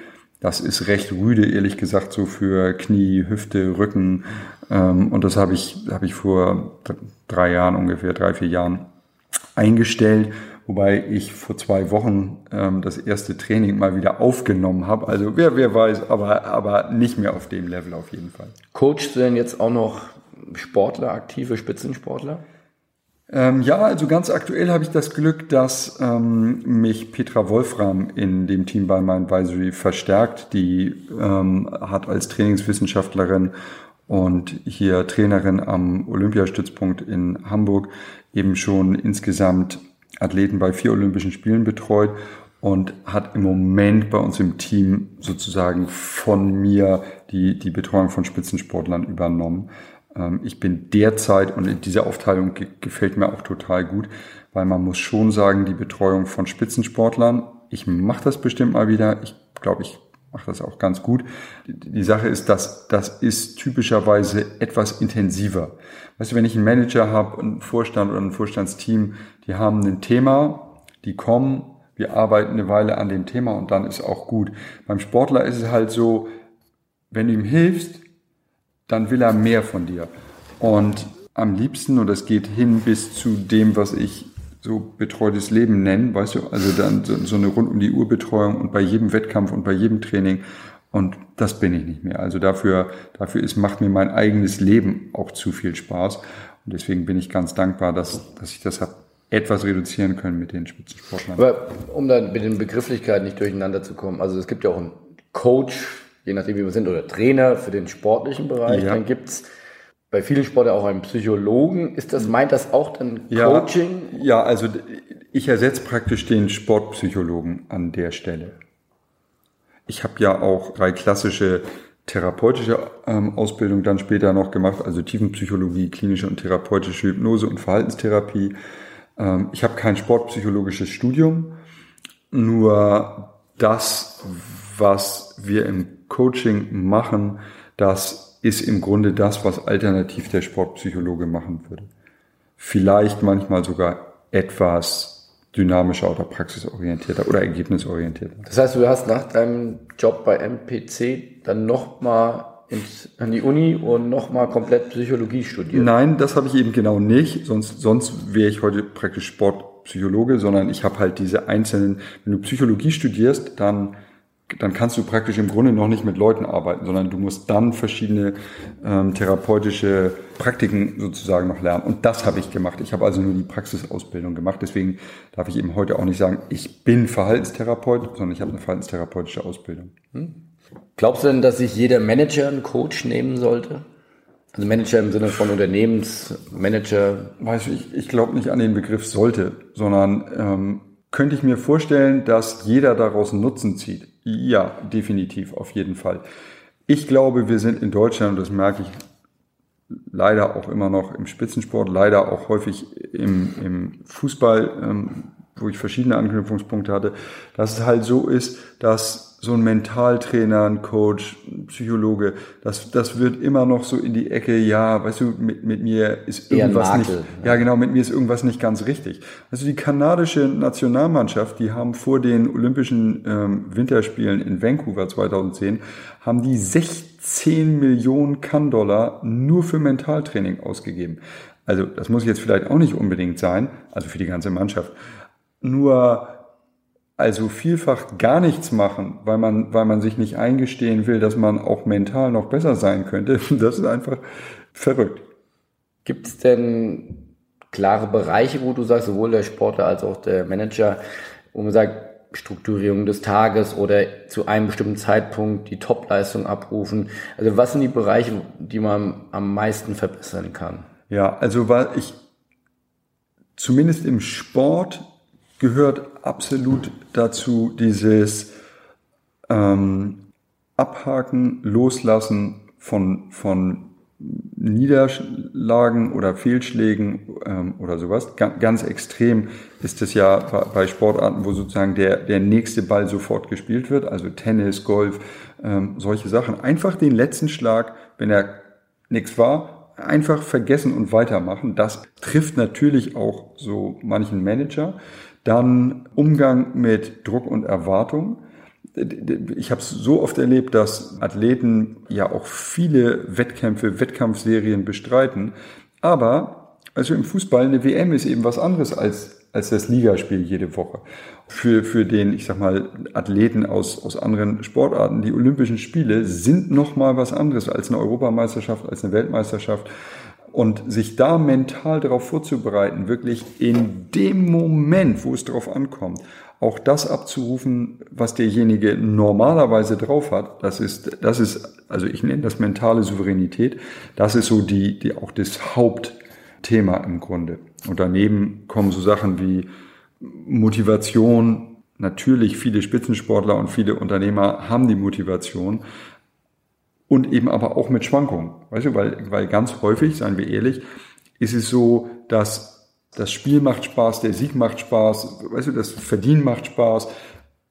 Das ist recht rüde, ehrlich gesagt, so für Knie, Hüfte, Rücken. Ähm, und das habe ich, habe ich vor drei Jahren ungefähr, drei, vier Jahren eingestellt wobei ich vor zwei Wochen ähm, das erste Training mal wieder aufgenommen habe. Also wer, wer weiß, aber, aber nicht mehr auf dem Level auf jeden Fall. Coachst du denn jetzt auch noch Sportler, aktive Spitzensportler? Ähm, ja, also ganz aktuell habe ich das Glück, dass ähm, mich Petra Wolfram in dem Team bei My Advisory verstärkt. Die ähm, hat als Trainingswissenschaftlerin und hier Trainerin am Olympiastützpunkt in Hamburg eben schon insgesamt Athleten bei vier Olympischen Spielen betreut und hat im Moment bei uns im Team sozusagen von mir die, die Betreuung von Spitzensportlern übernommen. Ähm, ich bin derzeit, und diese Aufteilung gefällt mir auch total gut, weil man muss schon sagen, die Betreuung von Spitzensportlern, ich mache das bestimmt mal wieder, ich glaube, ich mache das auch ganz gut. Die Sache ist, dass das ist typischerweise etwas intensiver. Weißt du, wenn ich einen Manager habe, einen Vorstand oder ein Vorstandsteam, die haben ein Thema, die kommen, wir arbeiten eine Weile an dem Thema und dann ist auch gut. Beim Sportler ist es halt so, wenn du ihm hilfst, dann will er mehr von dir. Und am liebsten, und das geht hin bis zu dem, was ich so betreutes Leben nennen, weißt du, also dann so, so eine rund um die Uhr Betreuung und bei jedem Wettkampf und bei jedem Training. Und das bin ich nicht mehr. Also dafür, dafür ist, macht mir mein eigenes Leben auch zu viel Spaß. Und deswegen bin ich ganz dankbar, dass, dass ich das habe etwas reduzieren können mit den Spitzensportlern. Aber um dann mit den Begrifflichkeiten nicht durcheinander zu kommen, also es gibt ja auch einen Coach, je nachdem wie wir sind, oder Trainer für den sportlichen Bereich. Ja. Dann gibt's bei vielen Sportlern auch einen Psychologen. Ist das, meint das auch dann Coaching? Ja, ja, also ich ersetze praktisch den Sportpsychologen an der Stelle. Ich habe ja auch drei klassische therapeutische ähm, Ausbildung dann später noch gemacht, also Tiefenpsychologie, klinische und therapeutische Hypnose und Verhaltenstherapie. Ähm, ich habe kein sportpsychologisches Studium, nur das, was wir im Coaching machen, das ist im Grunde das, was alternativ der Sportpsychologe machen würde. Vielleicht manchmal sogar etwas dynamischer oder praxisorientierter oder ergebnisorientierter. Das heißt, du hast nach deinem Job bei MPC dann nochmal an die Uni und nochmal komplett Psychologie studiert? Nein, das habe ich eben genau nicht. Sonst, sonst wäre ich heute praktisch Sportpsychologe, sondern ich habe halt diese einzelnen, wenn du Psychologie studierst, dann dann kannst du praktisch im Grunde noch nicht mit Leuten arbeiten, sondern du musst dann verschiedene ähm, therapeutische Praktiken sozusagen noch lernen. Und das habe ich gemacht. Ich habe also nur die Praxisausbildung gemacht. Deswegen darf ich eben heute auch nicht sagen, ich bin Verhaltenstherapeut, sondern ich habe eine verhaltenstherapeutische Ausbildung. Hm? Glaubst du denn, dass sich jeder Manager einen Coach nehmen sollte? Also Manager im Sinne von Unternehmensmanager? Weißt du, ich, ich glaube nicht an den Begriff sollte, sondern ähm, könnte ich mir vorstellen, dass jeder daraus Nutzen zieht. Ja, definitiv, auf jeden Fall. Ich glaube, wir sind in Deutschland, und das merke ich leider auch immer noch im Spitzensport, leider auch häufig im, im Fußball, ähm, wo ich verschiedene Anknüpfungspunkte hatte, dass es halt so ist, dass so ein Mentaltrainer, ein Coach, ein Psychologe, das, das wird immer noch so in die Ecke, ja, weißt du, mit, mit mir ist irgendwas nicht, ja genau, mit mir ist irgendwas nicht ganz richtig. Also die kanadische Nationalmannschaft, die haben vor den Olympischen ähm, Winterspielen in Vancouver 2010, haben die 16 Millionen Kann-Dollar nur für Mentaltraining ausgegeben. Also das muss jetzt vielleicht auch nicht unbedingt sein, also für die ganze Mannschaft. Nur also vielfach gar nichts machen, weil man, weil man sich nicht eingestehen will, dass man auch mental noch besser sein könnte, das ist einfach verrückt. Gibt es denn klare Bereiche, wo du sagst, sowohl der Sportler als auch der Manager, wo man sagt, Strukturierung des Tages oder zu einem bestimmten Zeitpunkt die Topleistung abrufen? Also was sind die Bereiche, die man am meisten verbessern kann? Ja, also weil ich zumindest im Sport gehört absolut dazu dieses ähm, Abhaken, Loslassen von, von Niederlagen oder Fehlschlägen ähm, oder sowas. Ganz, ganz extrem ist es ja bei, bei, Sportarten, wo sozusagen der, der nächste Ball sofort gespielt wird, also Tennis, Golf, ähm, solche Sachen. Einfach den letzten Schlag, wenn er nichts war, einfach vergessen und weitermachen. Das trifft natürlich auch so manchen Manager. Dann Umgang mit Druck und Erwartung. Ich habe es so oft erlebt, dass Athleten ja auch viele Wettkämpfe, Wettkampfserien bestreiten. Aber also im Fußball eine WM ist eben was anderes als als das Ligaspiel jede Woche. Für, für den, ich sag mal, Athleten aus, aus anderen Sportarten, die Olympischen Spiele sind nochmal was anderes als eine Europameisterschaft, als eine Weltmeisterschaft. Und sich da mental darauf vorzubereiten, wirklich in dem Moment, wo es darauf ankommt, auch das abzurufen, was derjenige normalerweise drauf hat, das ist, das ist, also ich nenne das mentale Souveränität, das ist so die, die auch das Hauptthema im Grunde. Und daneben kommen so Sachen wie Motivation. Natürlich viele Spitzensportler und viele Unternehmer haben die Motivation, und eben aber auch mit Schwankungen. Weißt du, weil, weil ganz häufig, seien wir ehrlich, ist es so, dass das Spiel macht Spaß, der Sieg macht Spaß, weißt du, das Verdienen macht Spaß,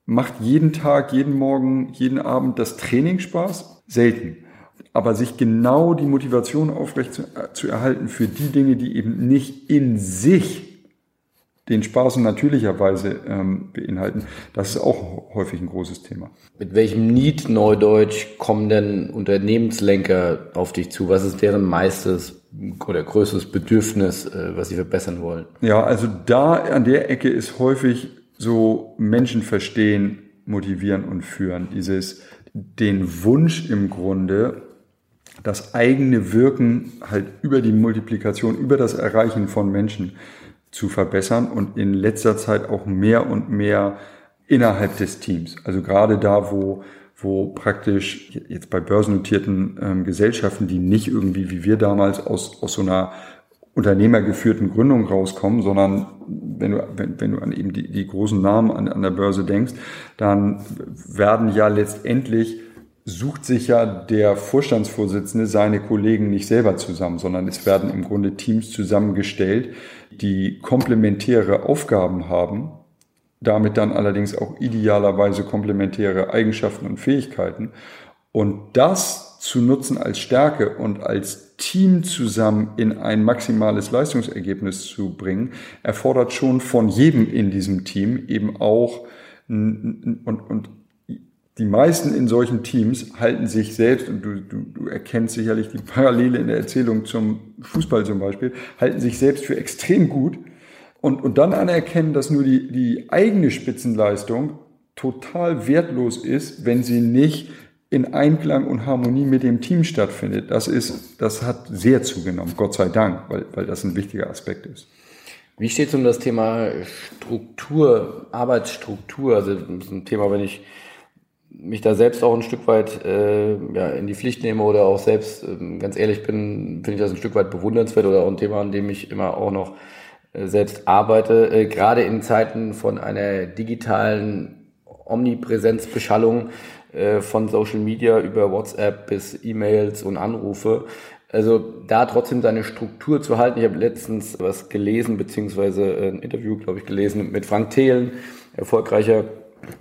macht jeden Tag, jeden Morgen, jeden Abend das Training Spaß? Selten. Aber sich genau die Motivation aufrecht zu, äh, zu erhalten für die Dinge, die eben nicht in sich den Spaß natürlicherweise ähm, beinhalten, das ist auch häufig ein großes Thema. Mit welchem Need Neudeutsch kommen denn Unternehmenslenker auf dich zu? Was ist deren meistes oder größtes Bedürfnis, äh, was sie verbessern wollen? Ja, also da an der Ecke ist häufig so Menschen verstehen, motivieren und führen. Dieses, den Wunsch im Grunde, das eigene Wirken halt über die Multiplikation, über das Erreichen von Menschen zu verbessern und in letzter Zeit auch mehr und mehr innerhalb des Teams. Also gerade da, wo, wo praktisch jetzt bei börsennotierten ähm, Gesellschaften, die nicht irgendwie wie wir damals aus, aus so einer unternehmergeführten Gründung rauskommen, sondern wenn du, wenn, wenn du an eben die, die großen Namen an, an der Börse denkst, dann werden ja letztendlich sucht sich ja der Vorstandsvorsitzende seine Kollegen nicht selber zusammen, sondern es werden im Grunde Teams zusammengestellt, die komplementäre Aufgaben haben, damit dann allerdings auch idealerweise komplementäre Eigenschaften und Fähigkeiten. Und das zu nutzen als Stärke und als Team zusammen in ein maximales Leistungsergebnis zu bringen, erfordert schon von jedem in diesem Team eben auch und, und die meisten in solchen Teams halten sich selbst, und du, du, du erkennst sicherlich die Parallele in der Erzählung zum Fußball zum Beispiel, halten sich selbst für extrem gut und, und dann anerkennen, dass nur die, die eigene Spitzenleistung total wertlos ist, wenn sie nicht in Einklang und Harmonie mit dem Team stattfindet. Das ist, das hat sehr zugenommen, Gott sei Dank, weil, weil das ein wichtiger Aspekt ist. Wie steht es um das Thema Struktur, Arbeitsstruktur? Also das ist ein Thema, wenn ich mich da selbst auch ein Stück weit äh, ja, in die Pflicht nehme oder auch selbst äh, ganz ehrlich bin, finde ich das ein Stück weit bewundernswert oder auch ein Thema, an dem ich immer auch noch äh, selbst arbeite. Äh, gerade in Zeiten von einer digitalen Omnipräsenzbeschallung äh, von Social Media über WhatsApp bis E-Mails und Anrufe. Also da trotzdem seine Struktur zu halten. Ich habe letztens was gelesen, beziehungsweise ein Interview, glaube ich, gelesen mit Frank Thelen, erfolgreicher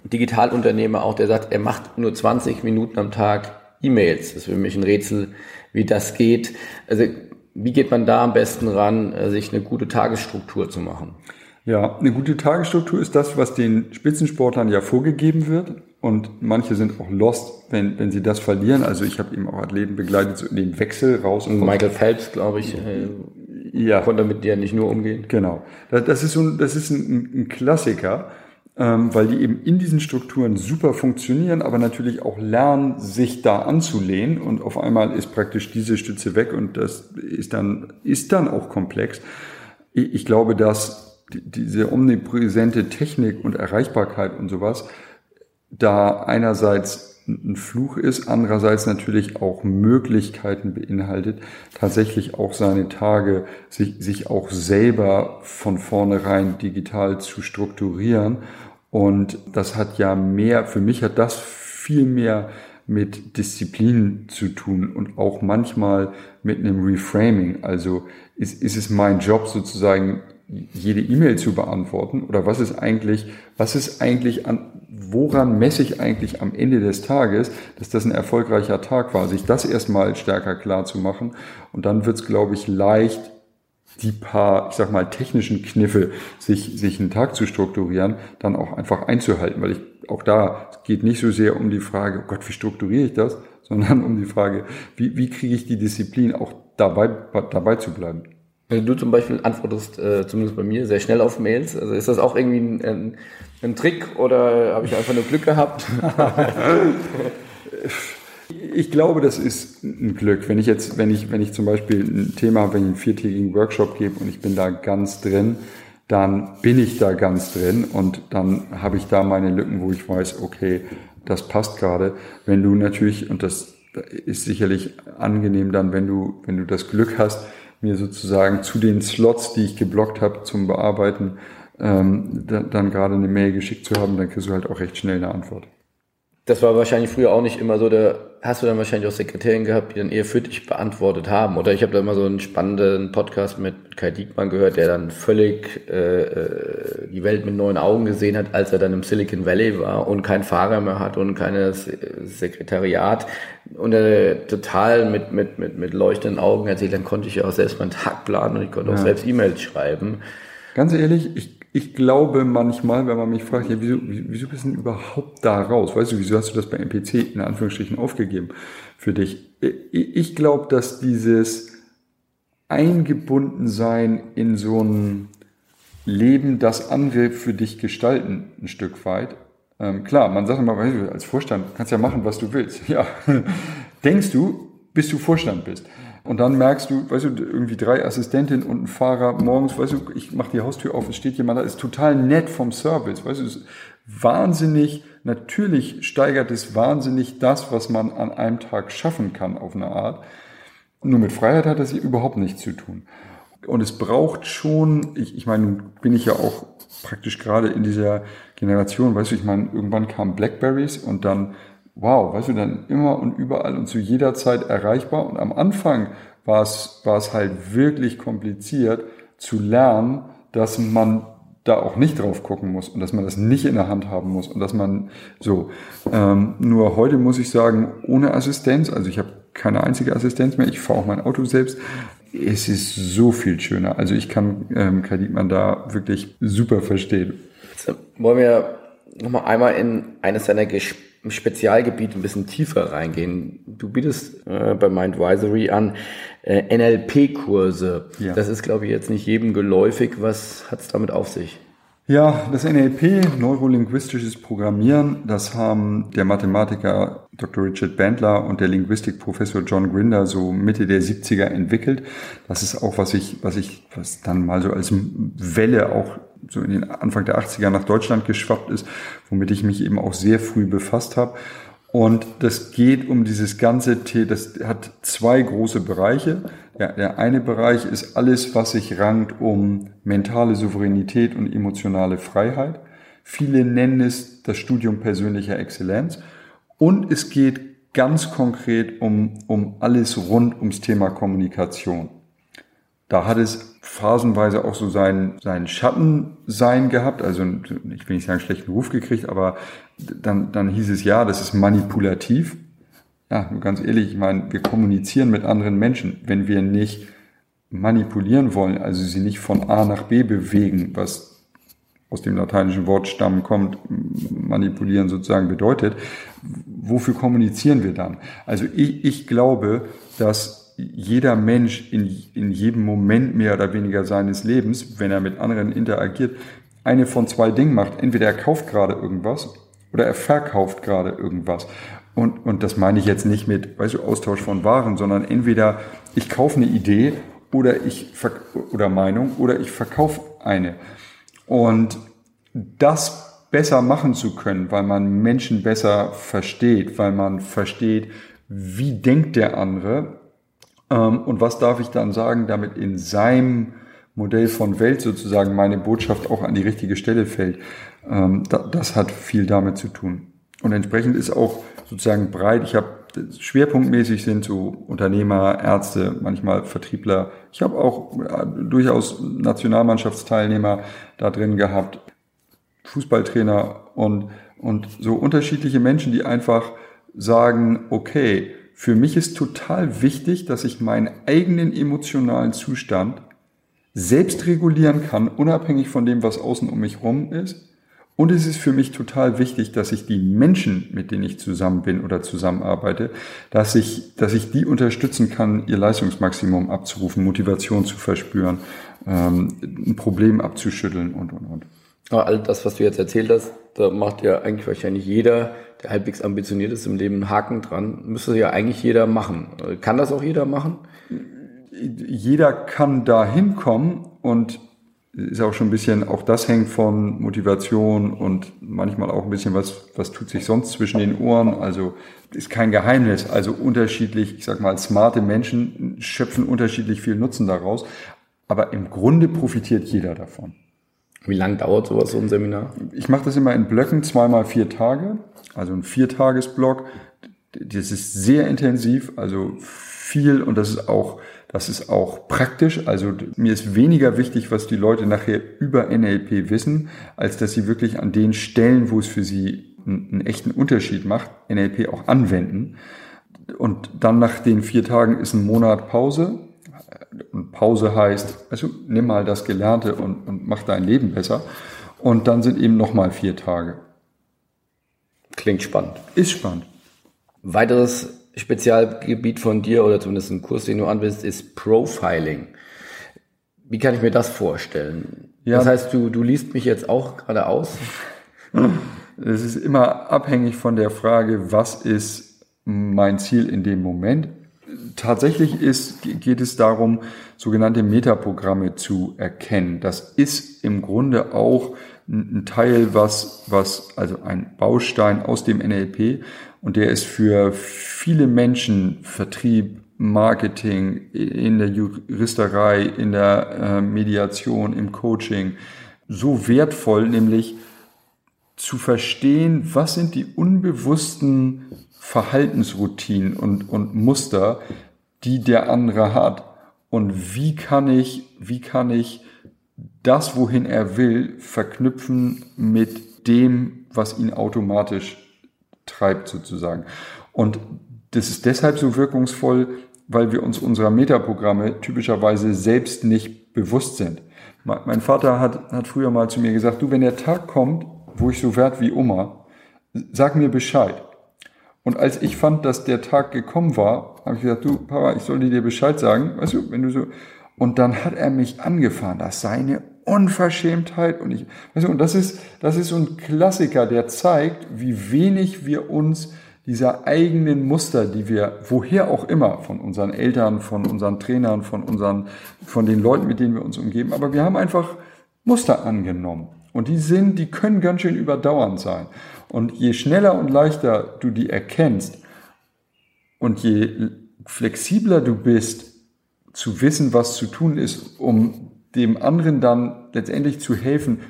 Digitalunternehmer auch, der sagt, er macht nur 20 Minuten am Tag E-Mails. Das ist für mich ein Rätsel, wie das geht. Also wie geht man da am besten ran, äh, sich eine gute Tagesstruktur zu machen? Ja, eine gute Tagesstruktur ist das, was den Spitzensportlern ja vorgegeben wird. Und manche sind auch lost, wenn, wenn sie das verlieren. Also ich habe eben auch Athleten begleitet, so in den Wechsel raus. Und Michael Phelps, glaube ich, äh, ja. konnte mit dir nicht nur umgehen. Genau. Das ist, so ein, das ist ein, ein Klassiker weil die eben in diesen Strukturen super funktionieren, aber natürlich auch lernen, sich da anzulehnen und auf einmal ist praktisch diese Stütze weg und das ist dann, ist dann auch komplex. Ich glaube, dass diese omnipräsente Technik und Erreichbarkeit und sowas da einerseits ein Fluch ist, andererseits natürlich auch Möglichkeiten beinhaltet, tatsächlich auch seine Tage sich, sich auch selber von vornherein digital zu strukturieren. Und das hat ja mehr, für mich hat das viel mehr mit Disziplin zu tun und auch manchmal mit einem Reframing. Also ist, ist es mein Job sozusagen, jede E-Mail zu beantworten oder was ist eigentlich, was ist eigentlich an, woran messe ich eigentlich am Ende des Tages, dass das ein erfolgreicher Tag war, sich das erstmal stärker klar zu machen. Und dann wird es, glaube ich, leicht, die paar, ich sag mal, technischen Kniffe, sich, sich einen Tag zu strukturieren, dann auch einfach einzuhalten. Weil ich auch da, es geht nicht so sehr um die Frage, oh Gott, wie strukturiere ich das, sondern um die Frage, wie, wie kriege ich die Disziplin auch dabei, dabei zu bleiben. Also du zum Beispiel antwortest, äh, zumindest bei mir, sehr schnell auf Mails. Also ist das auch irgendwie ein, ein, ein Trick oder habe ich einfach nur Glück gehabt? ich glaube, das ist ein Glück. Wenn ich jetzt, wenn ich, wenn ich zum Beispiel ein Thema habe, wenn ich einen viertägigen Workshop gebe und ich bin da ganz drin, dann bin ich da ganz drin und dann habe ich da meine Lücken, wo ich weiß, okay, das passt gerade. Wenn du natürlich, und das ist sicherlich angenehm dann, wenn du, wenn du das Glück hast, mir sozusagen zu den Slots, die ich geblockt habe zum Bearbeiten, ähm, da, dann gerade eine Mail geschickt zu haben, dann kriegst du halt auch recht schnell eine Antwort. Das war wahrscheinlich früher auch nicht immer so. Da hast du dann wahrscheinlich auch Sekretärin gehabt, die dann eher für dich beantwortet haben. Oder ich habe da immer so einen spannenden Podcast mit Kai Diekmann gehört, der dann völlig äh, äh die Welt mit neuen Augen gesehen hat, als er dann im Silicon Valley war und kein Fahrer mehr hat und kein Sekretariat. Und er total mit, mit, mit, mit leuchtenden Augen erzählt, dann konnte ich ja auch selbst meinen Tag planen und ich konnte ja. auch selbst E-Mails schreiben. Ganz ehrlich, ich ich glaube manchmal, wenn man mich fragt, ja, wieso, wieso bist du denn überhaupt da raus? Weißt du, wieso hast du das bei MPC in Anführungsstrichen aufgegeben für dich? Ich glaube, dass dieses Eingebundensein in so ein Leben, das andere für dich gestalten, ein Stück weit. Ähm, klar, man sagt immer, du, als Vorstand kannst ja machen, was du willst. Ja, denkst du, bis du Vorstand bist. Und dann merkst du, weißt du, irgendwie drei Assistentinnen und ein Fahrer morgens, weißt du, ich mache die Haustür auf, es steht jemand da, ist total nett vom Service, weißt du, ist wahnsinnig, natürlich steigert es wahnsinnig das, was man an einem Tag schaffen kann auf eine Art. Nur mit Freiheit hat das hier überhaupt nichts zu tun. Und es braucht schon, ich, ich meine, bin ich ja auch praktisch gerade in dieser Generation, weißt du, ich meine, irgendwann kamen Blackberries und dann wow, weißt du, dann immer und überall und zu jeder Zeit erreichbar. Und am Anfang war es, war es halt wirklich kompliziert zu lernen, dass man da auch nicht drauf gucken muss und dass man das nicht in der Hand haben muss und dass man so. Ähm, nur heute muss ich sagen, ohne Assistenz, also ich habe keine einzige Assistenz mehr, ich fahre auch mein Auto selbst. Es ist so viel schöner. Also ich kann ähm, Kai Diekmann da wirklich super verstehen. Jetzt wollen wir nochmal einmal in eines seiner Gespräche im Spezialgebiet ein bisschen tiefer reingehen. Du bietest äh, bei Mindvisory an äh, NLP-Kurse. Ja. Das ist, glaube ich, jetzt nicht jedem geläufig. Was hat es damit auf sich? Ja, das NLP, neurolinguistisches Programmieren, das haben der Mathematiker Dr. Richard Bandler und der Linguistikprofessor John Grinder so Mitte der 70er entwickelt. Das ist auch, was ich, was ich, was dann mal so als Welle auch so in den Anfang der 80er nach Deutschland geschwappt ist, womit ich mich eben auch sehr früh befasst habe. Und das geht um dieses ganze das hat zwei große Bereiche. Der, der eine Bereich ist alles, was sich rankt um mentale Souveränität und emotionale Freiheit. Viele nennen es das Studium persönlicher Exzellenz. Und es geht ganz konkret um, um alles rund ums Thema Kommunikation. Da hat es phasenweise auch so sein, sein Schattensein gehabt, also ich will nicht sagen schlechten Ruf gekriegt, aber dann, dann hieß es ja, das ist manipulativ. Ja, ganz ehrlich, ich meine, wir kommunizieren mit anderen Menschen. Wenn wir nicht manipulieren wollen, also sie nicht von A nach B bewegen, was aus dem lateinischen Wortstamm kommt, manipulieren sozusagen bedeutet, wofür kommunizieren wir dann? Also ich, ich glaube, dass jeder Mensch in, in jedem Moment mehr oder weniger seines Lebens, wenn er mit anderen interagiert, eine von zwei Dingen macht. Entweder er kauft gerade irgendwas oder er verkauft gerade irgendwas. Und, und das meine ich jetzt nicht mit, weißt du, Austausch von Waren, sondern entweder ich kaufe eine Idee oder ich oder Meinung oder ich verkaufe eine. Und das besser machen zu können, weil man Menschen besser versteht, weil man versteht, wie denkt der andere und was darf ich dann sagen, damit in seinem Modell von Welt sozusagen meine Botschaft auch an die richtige Stelle fällt. Ähm, das hat viel damit zu tun. Und entsprechend ist auch sozusagen breit. Ich habe schwerpunktmäßig sind so Unternehmer, Ärzte, manchmal Vertriebler. Ich habe auch äh, durchaus Nationalmannschaftsteilnehmer da drin gehabt, Fußballtrainer und, und so unterschiedliche Menschen, die einfach sagen, okay, für mich ist total wichtig, dass ich meinen eigenen emotionalen Zustand selbst regulieren kann, unabhängig von dem, was außen um mich rum ist. Und es ist für mich total wichtig, dass ich die Menschen, mit denen ich zusammen bin oder zusammenarbeite, dass ich, dass ich die unterstützen kann, ihr Leistungsmaximum abzurufen, Motivation zu verspüren, ähm, ein Problem abzuschütteln und, und, und. All das, was du jetzt erzählt hast, da macht ja eigentlich wahrscheinlich jeder, der halbwegs ambitioniert ist im Leben, einen Haken dran. Müsste ja eigentlich jeder machen. Kann das auch jeder machen? Jeder kann da hinkommen und ist auch schon ein bisschen, auch das hängt von Motivation und manchmal auch ein bisschen was, was tut sich sonst zwischen den Ohren. Also ist kein Geheimnis. Also unterschiedlich, ich sag mal, smarte Menschen schöpfen unterschiedlich viel Nutzen daraus. Aber im Grunde profitiert jeder davon. Wie lange dauert sowas, so ein Seminar? Ich mache das immer in Blöcken, zweimal vier Tage, also ein Viertagesblock. Das ist sehr intensiv, also viel und das ist auch, das ist auch praktisch. Also mir ist weniger wichtig, was die Leute nachher über NLP wissen, als dass sie wirklich an den Stellen, wo es für sie einen, einen echten Unterschied macht, NLP auch anwenden. Und dann nach den vier Tagen ist ein Monat Pause und Pause heißt, also nimm mal das Gelernte und, und mach dein Leben besser. Und dann sind eben nochmal vier Tage. Klingt spannend. Ist spannend. Weiteres Spezialgebiet von dir oder zumindest ein Kurs, den du anwendest, ist Profiling. Wie kann ich mir das vorstellen? Ja. Das heißt, du, du liest mich jetzt auch gerade aus? Es ist immer abhängig von der Frage, was ist mein Ziel in dem Moment tatsächlich ist, geht es darum, sogenannte Metaprogramme zu erkennen. Das ist im Grunde auch ein Teil, was, was, also ein Baustein aus dem NLP und der ist für viele Menschen, Vertrieb, Marketing, in der Juristerei, in der äh, Mediation, im Coaching so wertvoll, nämlich zu verstehen, was sind die unbewussten Verhaltensroutinen und, und Muster, die der andere hat. Und wie kann ich, wie kann ich das, wohin er will, verknüpfen mit dem, was ihn automatisch treibt sozusagen. Und das ist deshalb so wirkungsvoll, weil wir uns unserer Metaprogramme typischerweise selbst nicht bewusst sind. Mein Vater hat, hat früher mal zu mir gesagt, du, wenn der Tag kommt, wo ich so werd wie Oma, sag mir Bescheid. Und als ich fand, dass der Tag gekommen war, habe ich gesagt, du Papa, ich soll dir Bescheid sagen, weißt du, wenn du so. Und dann hat er mich angefahren, das sei eine Unverschämtheit und ich, weißt du, und das ist, das ist so ein Klassiker, der zeigt, wie wenig wir uns dieser eigenen Muster, die wir woher auch immer, von unseren Eltern, von unseren Trainern, von unseren, von den Leuten, mit denen wir uns umgeben, aber wir haben einfach Muster angenommen. Und die sind, die können ganz schön überdauernd sein. Und je schneller und leichter du die erkennst und je flexibler du bist, zu wissen, was zu tun ist, um dem anderen dann letztendlich zu helfen.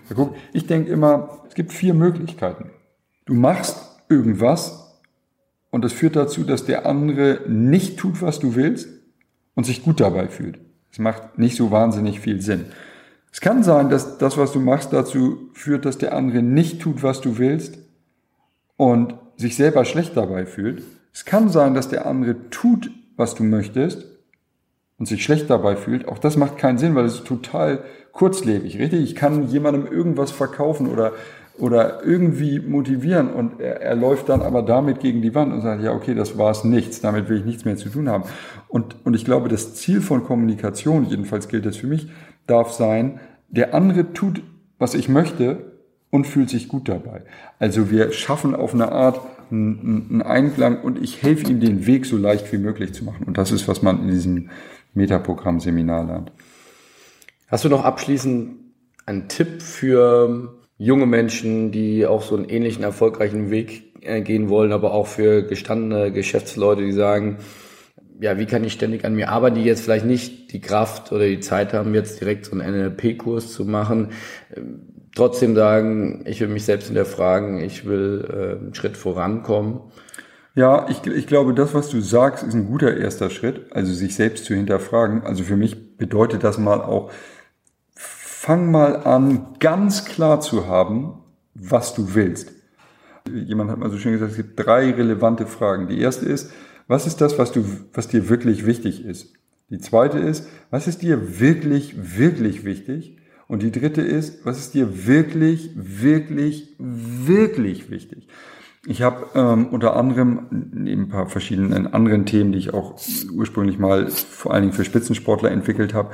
Ich denke immer, es gibt vier Möglichkeiten. Du machst irgendwas und das führt dazu, dass der andere nicht tut, was du willst und sich gut dabei fühlt. Es macht nicht so wahnsinnig viel Sinn. Es kann sein, dass das, was du machst, dazu führt, dass der andere nicht tut, was du willst und sich selber schlecht dabei fühlt. Es kann sein, dass der andere tut, was du möchtest und sich schlecht dabei fühlt. Auch das macht keinen Sinn, weil es ist total kurzlebig, richtig? Ich kann jemandem irgendwas verkaufen oder oder irgendwie motivieren und er, er läuft dann aber damit gegen die Wand und sagt, ja, okay, das war es nichts, damit will ich nichts mehr zu tun haben. Und, und ich glaube, das Ziel von Kommunikation, jedenfalls gilt das für mich, darf sein, der andere tut, was ich möchte und fühlt sich gut dabei. Also wir schaffen auf eine Art einen Einklang und ich helfe ihm den Weg so leicht wie möglich zu machen. Und das ist, was man in diesem Metaprogramm-Seminar lernt. Hast du noch abschließend einen Tipp für junge Menschen, die auch so einen ähnlichen erfolgreichen Weg äh, gehen wollen, aber auch für gestandene Geschäftsleute, die sagen, ja, wie kann ich ständig an mir arbeiten, die jetzt vielleicht nicht die Kraft oder die Zeit haben, jetzt direkt so einen NLP-Kurs zu machen, trotzdem sagen, ich will mich selbst hinterfragen, ich will äh, einen Schritt vorankommen. Ja, ich, ich glaube, das, was du sagst, ist ein guter erster Schritt, also sich selbst zu hinterfragen. Also für mich bedeutet das mal auch, fang mal an, ganz klar zu haben, was du willst. Jemand hat mal so schön gesagt, es gibt drei relevante Fragen. Die erste ist, was ist das, was du, was dir wirklich wichtig ist? Die zweite ist, was ist dir wirklich, wirklich wichtig? Und die dritte ist, was ist dir wirklich, wirklich, wirklich wichtig? Ich habe ähm, unter anderem neben ein paar verschiedenen anderen Themen, die ich auch ursprünglich mal vor allen Dingen für Spitzensportler entwickelt habe,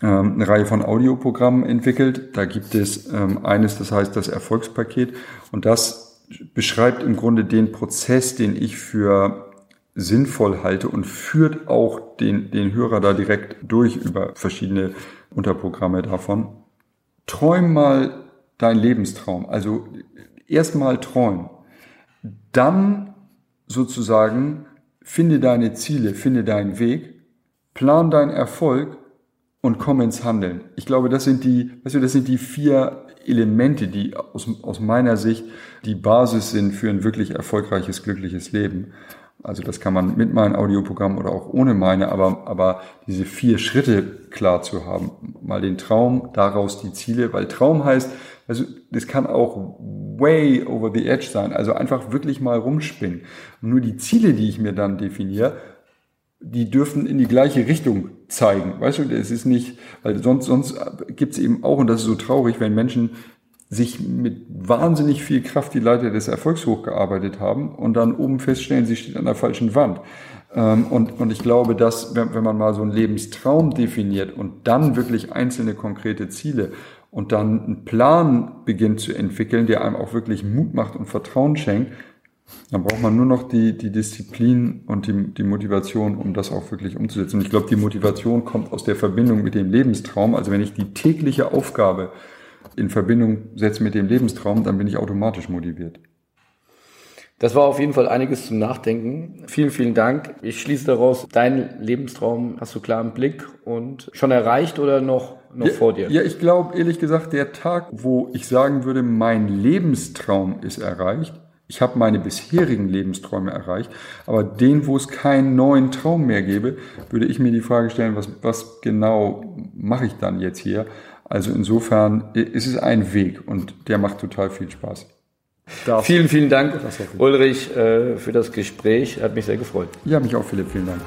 ähm, eine Reihe von Audioprogrammen entwickelt. Da gibt es ähm, eines, das heißt das Erfolgspaket. Und das beschreibt im Grunde den Prozess, den ich für sinnvoll halte und führt auch den, den Hörer da direkt durch über verschiedene Unterprogramme davon. Träum mal dein Lebenstraum. Also erstmal träumen. Dann sozusagen finde deine Ziele, finde deinen Weg, plan deinen Erfolg und komm ins Handeln. Ich glaube, das sind die, weißt du, das sind die vier Elemente, die aus, aus meiner Sicht die Basis sind für ein wirklich erfolgreiches, glückliches Leben. Also das kann man mit meinem Audioprogramm oder auch ohne meine, aber, aber diese vier Schritte klar zu haben. Mal den Traum, daraus die Ziele, weil Traum heißt, also das kann auch way over the edge sein, also einfach wirklich mal rumspinnen. Und nur die Ziele, die ich mir dann definiere, die dürfen in die gleiche Richtung zeigen. Weißt du, es ist nicht, weil sonst, sonst gibt es eben auch, und das ist so traurig, wenn Menschen sich mit wahnsinnig viel Kraft die Leiter des Erfolgs hochgearbeitet haben und dann oben feststellen, sie steht an der falschen Wand. Ähm, und, und ich glaube, dass, wenn, man mal so einen Lebenstraum definiert und dann wirklich einzelne konkrete Ziele und dann einen Plan beginnt zu entwickeln, der einem auch wirklich Mut macht und Vertrauen schenkt, dann braucht man nur noch die, die Disziplin und die, die Motivation, um das auch wirklich umzusetzen. Und ich glaube, die Motivation kommt aus der Verbindung mit dem Lebenstraum. Also wenn ich die tägliche Aufgabe in Verbindung setze mit dem Lebenstraum, dann bin ich automatisch motiviert. Das war auf jeden Fall einiges zum Nachdenken. Vielen, vielen Dank. Ich schließe daraus, dein Lebenstraum hast du klar im Blick und schon erreicht oder noch, noch ja, vor dir? Ja, ich glaube, ehrlich gesagt, der Tag, wo ich sagen würde, mein Lebenstraum ist erreicht, ich habe meine bisherigen Lebensträume erreicht, aber den, wo es keinen neuen Traum mehr gäbe, würde ich mir die Frage stellen, was, was genau mache ich dann jetzt hier? Also insofern ist es ein Weg und der macht total viel Spaß. Darf vielen, vielen Dank, Ulrich, äh, für das Gespräch. Hat mich sehr gefreut. Ja, mich auch, Philipp. Vielen Dank.